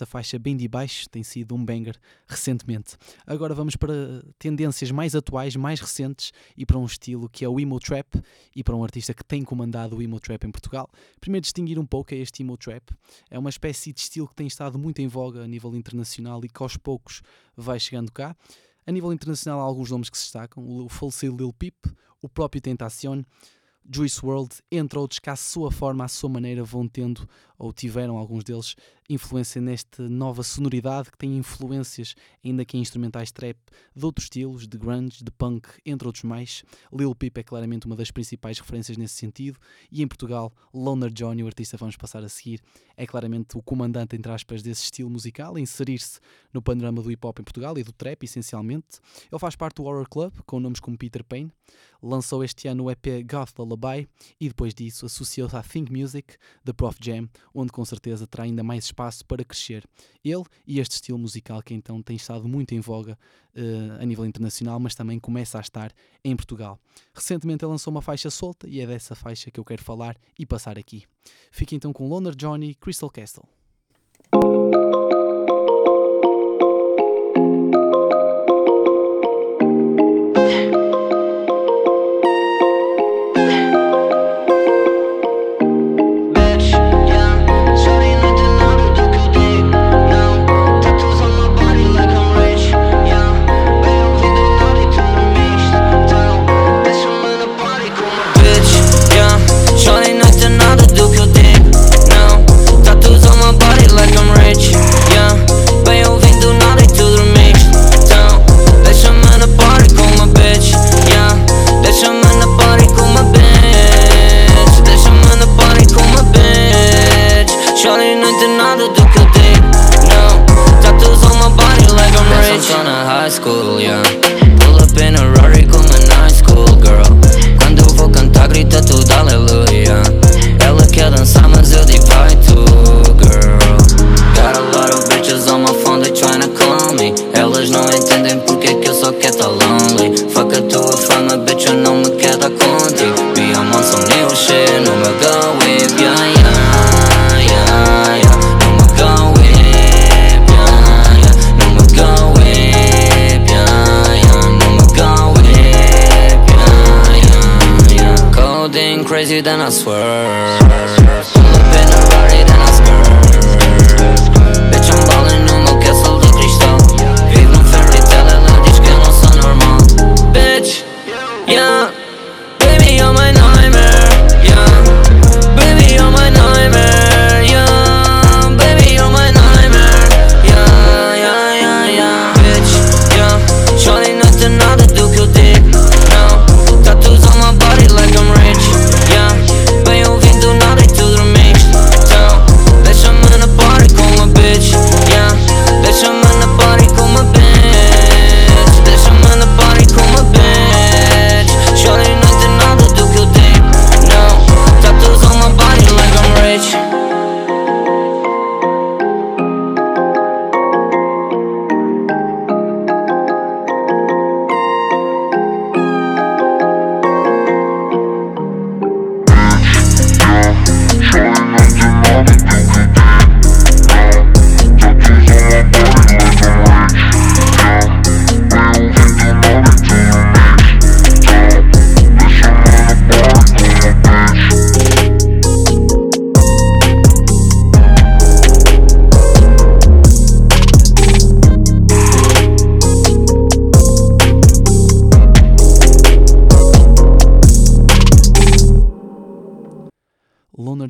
nesta faixa bem de baixo tem sido um banger recentemente. Agora vamos para tendências mais atuais, mais recentes e para um estilo que é o emo trap e para um artista que tem comandado o emo trap em Portugal. Primeiro distinguir um pouco é este emo trap. É uma espécie de estilo que tem estado muito em voga a nível internacional e que aos poucos vai chegando cá. A nível internacional há alguns nomes que se destacam, o falecido Lil Peep, o próprio Tentacion, Juice World, entre outros que à sua forma, à sua maneira vão tendo, ou tiveram alguns deles, influência nesta nova sonoridade que tem influências, ainda que em instrumentais trap, de outros estilos, de grunge, de punk, entre outros mais. Lil Peep é claramente uma das principais referências nesse sentido, e em Portugal, Loner Johnny, o artista vamos passar a seguir, é claramente o comandante, entre aspas, desse estilo musical, inserir-se no panorama do hip hop em Portugal e do trap, essencialmente. Ele faz parte do Horror Club, com nomes como Peter Payne, lançou este ano o EP Goth Lullaby e depois disso associou-se à Think Music, da Prof Jam, onde com certeza terá ainda mais espaço para crescer. Ele e este estilo musical que então tem estado muito em voga uh, a nível internacional, mas também começa a estar em Portugal. Recentemente ele lançou uma faixa solta e é dessa faixa que eu quero falar e passar aqui. Fique então com Loner Johnny Crystal Castle.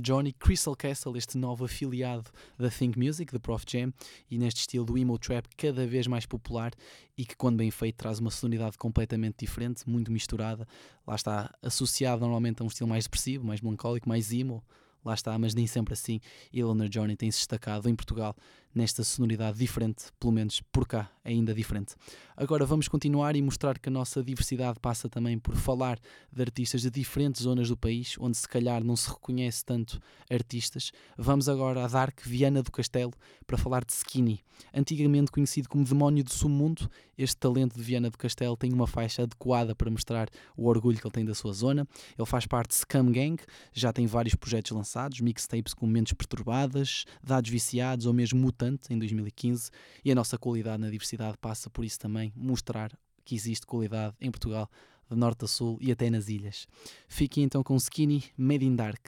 Johnny, Crystal Castle, este novo afiliado da Think Music, da Prof Jam, e neste estilo do emo trap cada vez mais popular e que, quando bem feito, traz uma sonoridade completamente diferente, muito misturada. Lá está, associado normalmente a um estilo mais depressivo, mais melancólico, mais emo. Lá está, mas nem sempre assim. E Loner Johnny tem se destacado em Portugal nesta sonoridade diferente, pelo menos por cá, ainda diferente. Agora vamos continuar e mostrar que a nossa diversidade passa também por falar de artistas de diferentes zonas do país, onde se calhar não se reconhece tanto artistas. Vamos agora a Dark Viana do Castelo para falar de Skinny. Antigamente conhecido como Demónio do Submundo, este talento de Viana do Castelo tem uma faixa adequada para mostrar o orgulho que ele tem da sua zona. Ele faz parte de Scum Gang, já tem vários projetos lançados, mixtapes com mentes perturbadas, dados viciados ou mesmo em 2015, e a nossa qualidade na diversidade passa por isso também, mostrar que existe qualidade em Portugal, de norte a sul e até nas ilhas. Fiquem então com Skinny Made in Dark.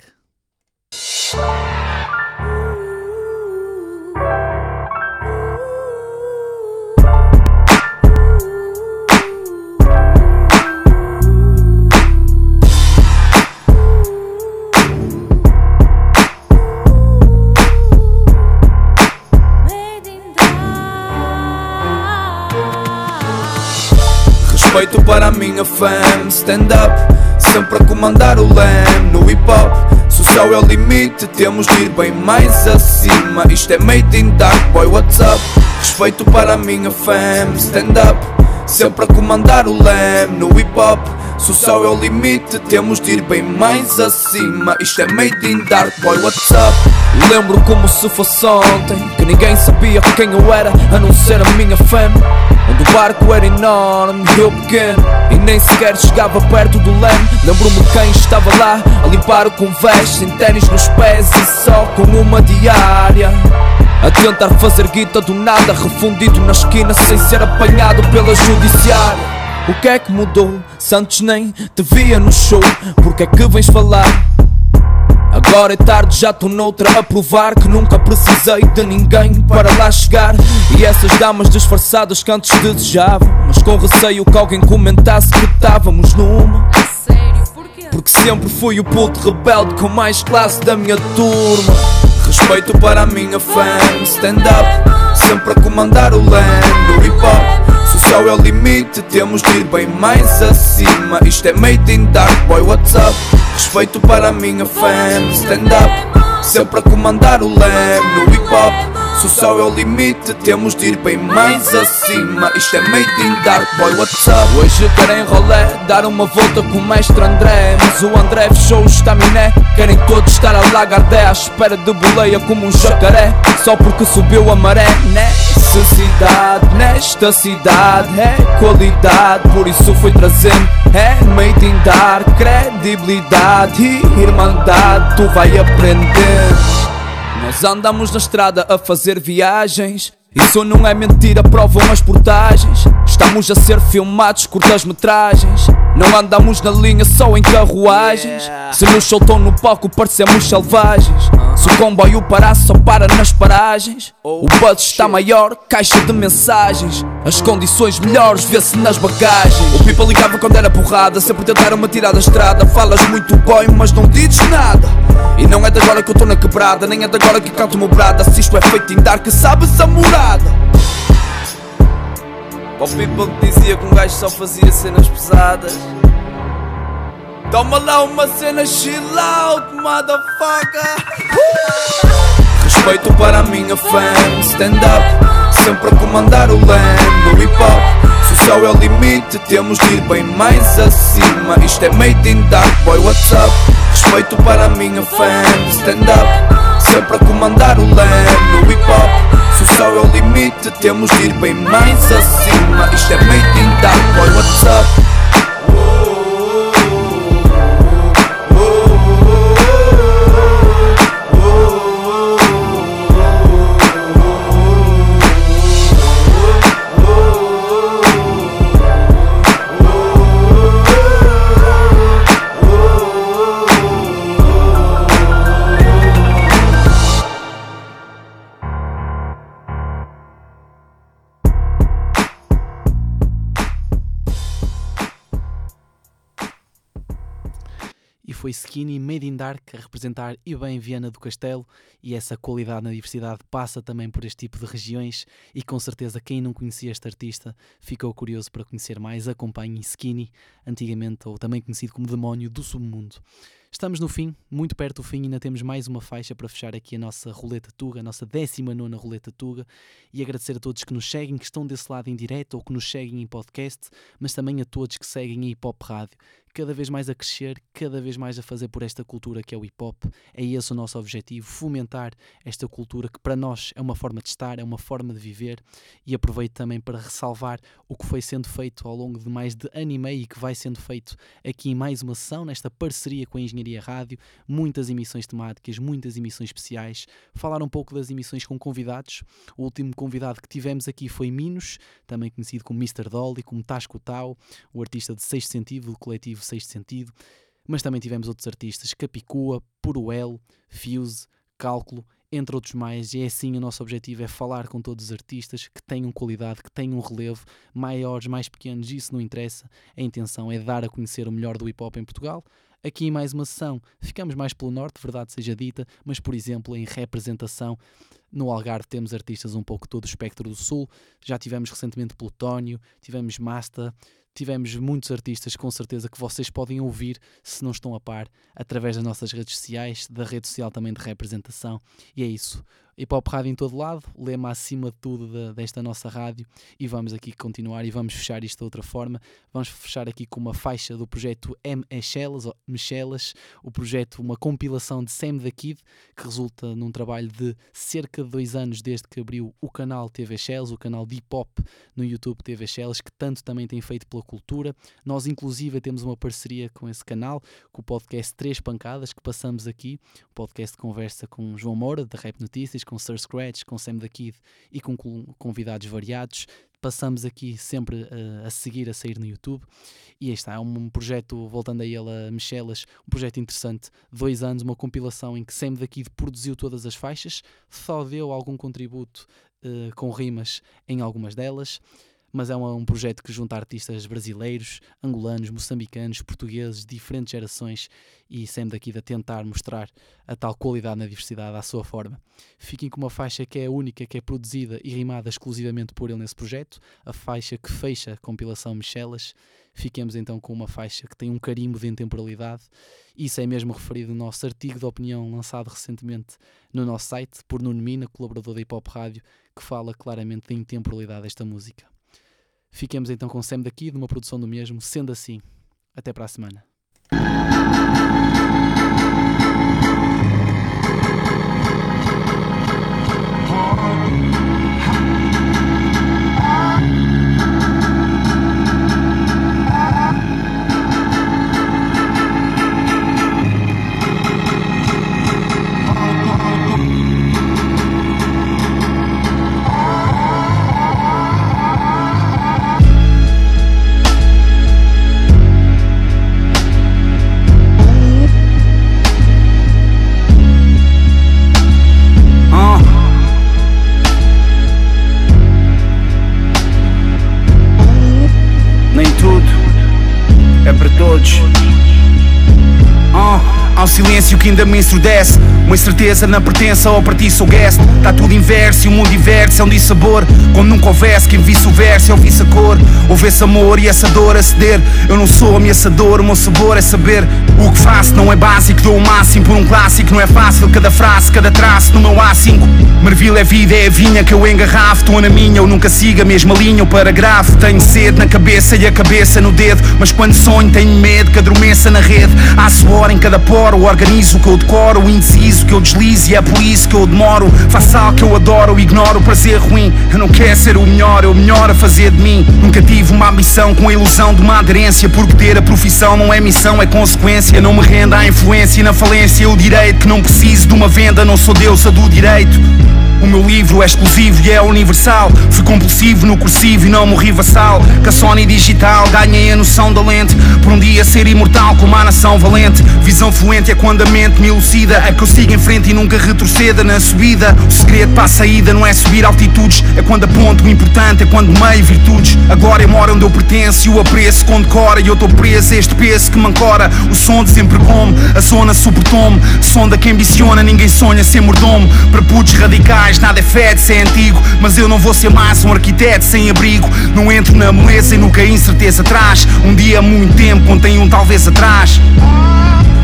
Minha fam, stand up Sempre a comandar o leme. No hip hop Se o céu é o limite, temos de ir bem mais acima. Isto é made in dark, boy, what's up? Respeito para a minha fam, stand up Sempre a comandar o leme. No hip hop Se o céu é o limite, temos de ir bem mais acima. Isto é made in dark, boy, what's up? Lembro como se fosse ontem Que ninguém sabia quem eu era A não ser a minha fam. Onde o barco era enorme eu pequeno nem sequer chegava perto do leme Lembro-me quem estava lá A limpar o convés Sem ténis nos pés e só com uma diária a tentar fazer guita do nada Refundido na esquina sem ser apanhado pela judiciária O que é que mudou? Santos nem te via no show Porque é que vens falar? Agora é tarde, já estou noutra a provar que nunca precisei de ninguém para lá chegar. E essas damas disfarçadas que antes desejavam, mas com receio que alguém comentasse que estávamos numa. Porque sempre fui o puto rebelde com mais classe da minha turma. Respeito para a minha fam, stand up, sempre a comandar o leme do hip hop. O céu é o limite, temos de ir bem mais acima. Isto é made in dark, boy, what's up? Respeito para a minha fam, stand up, sempre a comandar o leme no hip hop. Se o céu é o limite, temos de ir bem mais acima. Isto é made in dark, boy, what's up? Hoje quero em rolé, dar uma volta com o mestre André. Mas o André fechou o estaminé. Querem todos estar a lagardé à espera de boleia como um jacaré. Só porque subiu a maré, necessidade nesta cidade é qualidade. Por isso fui trazendo, é made in dark, credibilidade e irmandade. Tu vai aprender. Nós andamos na estrada a fazer viagens Isso não é mentira, provam as portagens. Estamos a ser filmados, curtas-metragens. Não andamos na linha só em carruagens. Se nos soltam no palco, parecemos selvagens. Se o comboio parar, só para nas paragens. O buzz está maior, caixa de mensagens. As condições melhores vê-se nas bagagens. O pipa ligava quando era porrada, sempre tentaram-me tirar da estrada. Falas muito bem, mas não dizes nada. E não é de agora que eu estou na quebrada, nem é de agora que canto meu brada. Se isto é feito em dark, sabes a morada. O people dizia que um gajo só fazia cenas pesadas. Toma lá uma cena chill out, motherfucker. Respeito para a minha fam, stand up, sempre a comandar o land no hip hop. Se o céu é o limite, temos de ir bem mais acima. Isto é made in dark, boy, what's up? Respeito para a minha fam, stand up, sempre a comandar o land no hip hop. Se o céu é o limite, temos de ir bem mais acima. Isto é made in dark, boy, what's up? Skinny Made in Dark a representar e bem Viana do Castelo e essa qualidade na diversidade passa também por este tipo de regiões e com certeza quem não conhecia este artista ficou curioso para conhecer mais, acompanhe Skinny, antigamente ou também conhecido como Demónio do Submundo. Estamos no fim, muito perto do fim, ainda temos mais uma faixa para fechar aqui a nossa roleta Tuga, a nossa 19 roleta Tuga, e agradecer a todos que nos seguem, que estão desse lado em direto ou que nos seguem em podcast, mas também a todos que seguem a Hip Hop Rádio, cada vez mais a crescer, cada vez mais a fazer por esta cultura que é o hip hop. É esse o nosso objetivo, fomentar esta cultura que para nós é uma forma de estar, é uma forma de viver, e aproveito também para ressalvar o que foi sendo feito ao longo de mais de ano e meio e que vai sendo feito aqui em mais uma sessão, nesta parceria com a Engenharia Rádio, muitas emissões temáticas, muitas emissões especiais, falar um pouco das emissões com convidados. O último convidado que tivemos aqui foi Minos, também conhecido como Mr. Dolly, como Tasco Tau, o artista de Sexto Sentido, do coletivo Sexto Sentido, mas também tivemos outros artistas, Capicua, Puruel, Fuse, Cálculo, entre outros mais, e é assim o nosso objetivo é falar com todos os artistas que tenham qualidade, que tenham relevo, maiores, mais pequenos, isso não interessa, a intenção é dar a conhecer o melhor do hip hop em Portugal, Aqui em mais uma sessão ficamos mais pelo norte, verdade seja dita, mas por exemplo em representação no Algarve temos artistas um pouco todo o espectro do sul, já tivemos recentemente Plutónio, tivemos Masta, tivemos muitos artistas com certeza que vocês podem ouvir se não estão a par através das nossas redes sociais, da rede social também de representação. E é isso. Hip Hop Rádio em todo lado, lema acima de tudo de, desta nossa rádio e vamos aqui continuar e vamos fechar isto de outra forma. Vamos fechar aqui com uma faixa do projeto M. Echelas, Michelas, o projeto, uma compilação de Sam the Kid, que resulta num trabalho de cerca de dois anos desde que abriu o canal TV Shells, o canal de hip hop no YouTube TV Shells, que tanto também tem feito pela cultura. Nós, inclusive, temos uma parceria com esse canal, com o podcast Três Pancadas, que passamos aqui, um podcast de conversa com João Moura, da Rap Notícias, com Sir Scratch, com Sam the Kid e com convidados variados. Passamos aqui sempre uh, a seguir, a sair no YouTube. E aí está, é um projeto, voltando a ele a Michelas, um projeto interessante. Dois anos, uma compilação em que Sam Kid produziu todas as faixas, só deu algum contributo uh, com rimas em algumas delas mas é um, um, projeto que junta artistas brasileiros, angolanos, moçambicanos, portugueses, diferentes gerações e sempre daqui a tentar mostrar a tal qualidade na diversidade à sua forma. Fiquem com uma faixa que é única que é produzida e rimada exclusivamente por ele nesse projeto, a faixa que fecha a compilação Michelas. Fiquemos então com uma faixa que tem um carimbo de intemporalidade. Isso é mesmo referido no nosso artigo de opinião lançado recentemente no nosso site por Nuno Mina, colaborador da Hip Hop Rádio, que fala claramente da intemporalidade desta música. Fiquemos então com Sam daqui, de uma produção do mesmo. Sendo assim, até para a semana. Hum. Silêncio que ainda me ensurdece. Uma incerteza na pertença ou ti sou guest. Tá tudo inverso e o mundo inverte é um dissabor. Como nunca houvesse quem visse o verso e ouvisse a cor. Houvesse amor e essa dor a ceder. Eu não sou ameaçador, o meu sabor é saber. O que faço não é básico, dou o máximo por um clássico. Não é fácil, cada frase, cada traço no meu A5. Marvila é vida, é a vinha que eu engarrafo. Estou na minha, eu nunca sigo a mesma linha ou parágrafo. Tenho sede na cabeça e a cabeça no dedo. Mas quando sonho, tenho medo que adormeça na rede. Há suor em cada poro, organizo que eu decoro, indeciso que eu deslizo e é por isso que eu demoro. Faço algo que eu adoro, ignoro o prazer ruim. Eu não quero ser o melhor, é o melhor a fazer de mim. Nunca tive uma ambição com a ilusão de uma aderência. Porque ter a profissão não é missão, é consequência. Não me renda à influência e na falência. O direito que não preciso de uma venda, não sou deusa do direito. O meu livro é exclusivo e é universal. Fui compulsivo no cursivo e não morri vassal. Com a Sony digital ganhei a noção da lente. Por um dia ser imortal como a nação valente. Visão fluente é quando a mente me elucida. É que eu sigo em frente e nunca retroceda na subida. O segredo para a saída não é subir altitudes. É quando aponto o importante, é quando meio virtudes. Agora eu moro onde eu pertenço e o apreço condecora. E eu estou preso a este peso que me ancora. O som de sempre como, a zona suportou-me. Sonda que ambiciona, ninguém sonha ser mordomo. Para putos radicais nada é fed, se é antigo Mas eu não vou ser mais um arquiteto sem abrigo Não entro na moleza e nunca a incerteza traz Um dia muito tempo contém um talvez atrás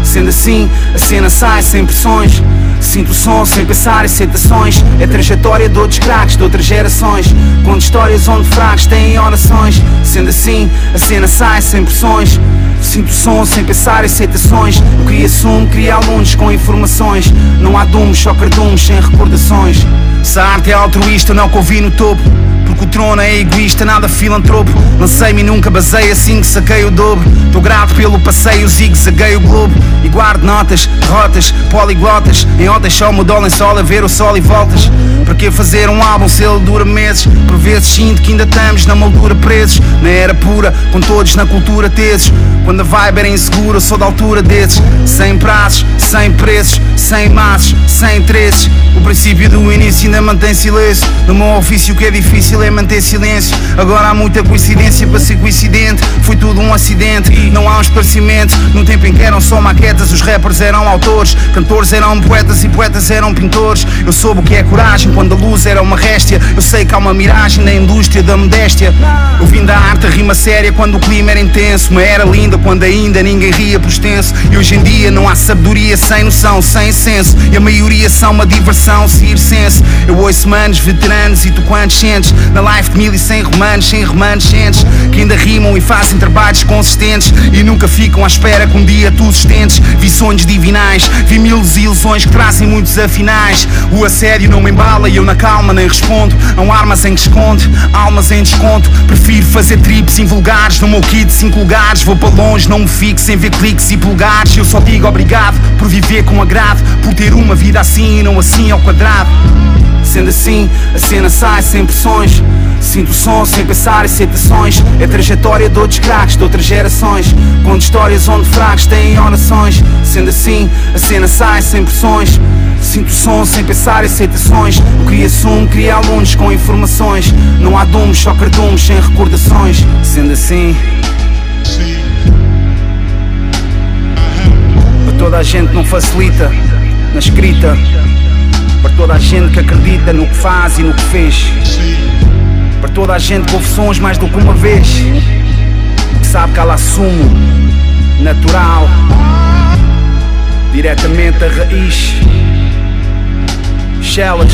Sendo assim, a cena sai sem pressões. Sinto o som sem pensar em citações É trajetória de outros craques de outras gerações. Conto histórias onde fracos têm orações. Sendo assim, a cena sai sem pressões. Sinto o som sem pensar em citações O que assumo cria alunos com informações. Não há dumos, só cardumes sem recordações. Se a arte é altruísta, não convi no topo porque o trono é egoísta, nada filantropo. Lancei-me e nunca basei assim que saquei o dobro. Tô grato pelo passeio, zigue-zaguei o globo. E guardo notas, derrotas, poliglotas. Em otas só me dou lençol a ver o sol e voltas. Para que fazer um álbum se ele dura meses? Por vezes sinto que ainda estamos na moldura presos. Na era pura, com todos na cultura teses Quando a vibe era insegura, sou da altura desses. Sem prazos, sem preços, sem maços, sem interesses. O princípio do início ainda mantém silêncio. No meu ofício que é difícil é manter silêncio. Agora há muita coincidência para ser coincidente. Foi tudo um acidente, não há um esclarecimento No tempo em que eram só maquetas Os rappers eram autores, cantores eram poetas E poetas eram pintores. Eu soube o que é coragem quando a luz era uma réstia. Eu sei que há uma miragem na indústria da modéstia. Eu vim da arte a rima séria quando o clima era intenso. Uma era linda quando ainda ninguém ria por extenso. E hoje em dia não há sabedoria sem noção, sem senso. E a maioria são uma diversão, seguir senso Eu ouço manos, veteranos e tu quantos sentes na life de mil e cem romanos, sem remanescentes Que ainda rimam e fazem trabalhos consistentes E nunca ficam à espera que um dia tu sustentes. Vi sonhos divinais, vi mil desilusões que trazem muitos afinais. O assédio não me embala e eu na calma nem respondo. Há armas em que esconde, almas em desconto. Prefiro fazer trips invulgares no meu kit cinco lugares. Vou para longe, não me fico sem ver cliques e pulgares Eu só digo obrigado por viver com agrado Por ter uma vida assim e não assim ao quadrado. Sendo assim, a cena sai sem pressões Sinto o som sem pensar em citações É trajetória de outros craques de outras gerações. Conto histórias onde fracos têm orações. Sendo assim, a cena sai sem pressões. Sinto o som sem pensar em citações O que assumo cria alunos com informações. Não há dumos, só cardumes sem recordações. Sendo assim Para toda a gente não facilita Na escrita. Para toda a gente que acredita no que faz e no que fez. Para toda a gente sons mais do que uma vez. Sabe que ela assumo, natural, diretamente da raiz. Shellas.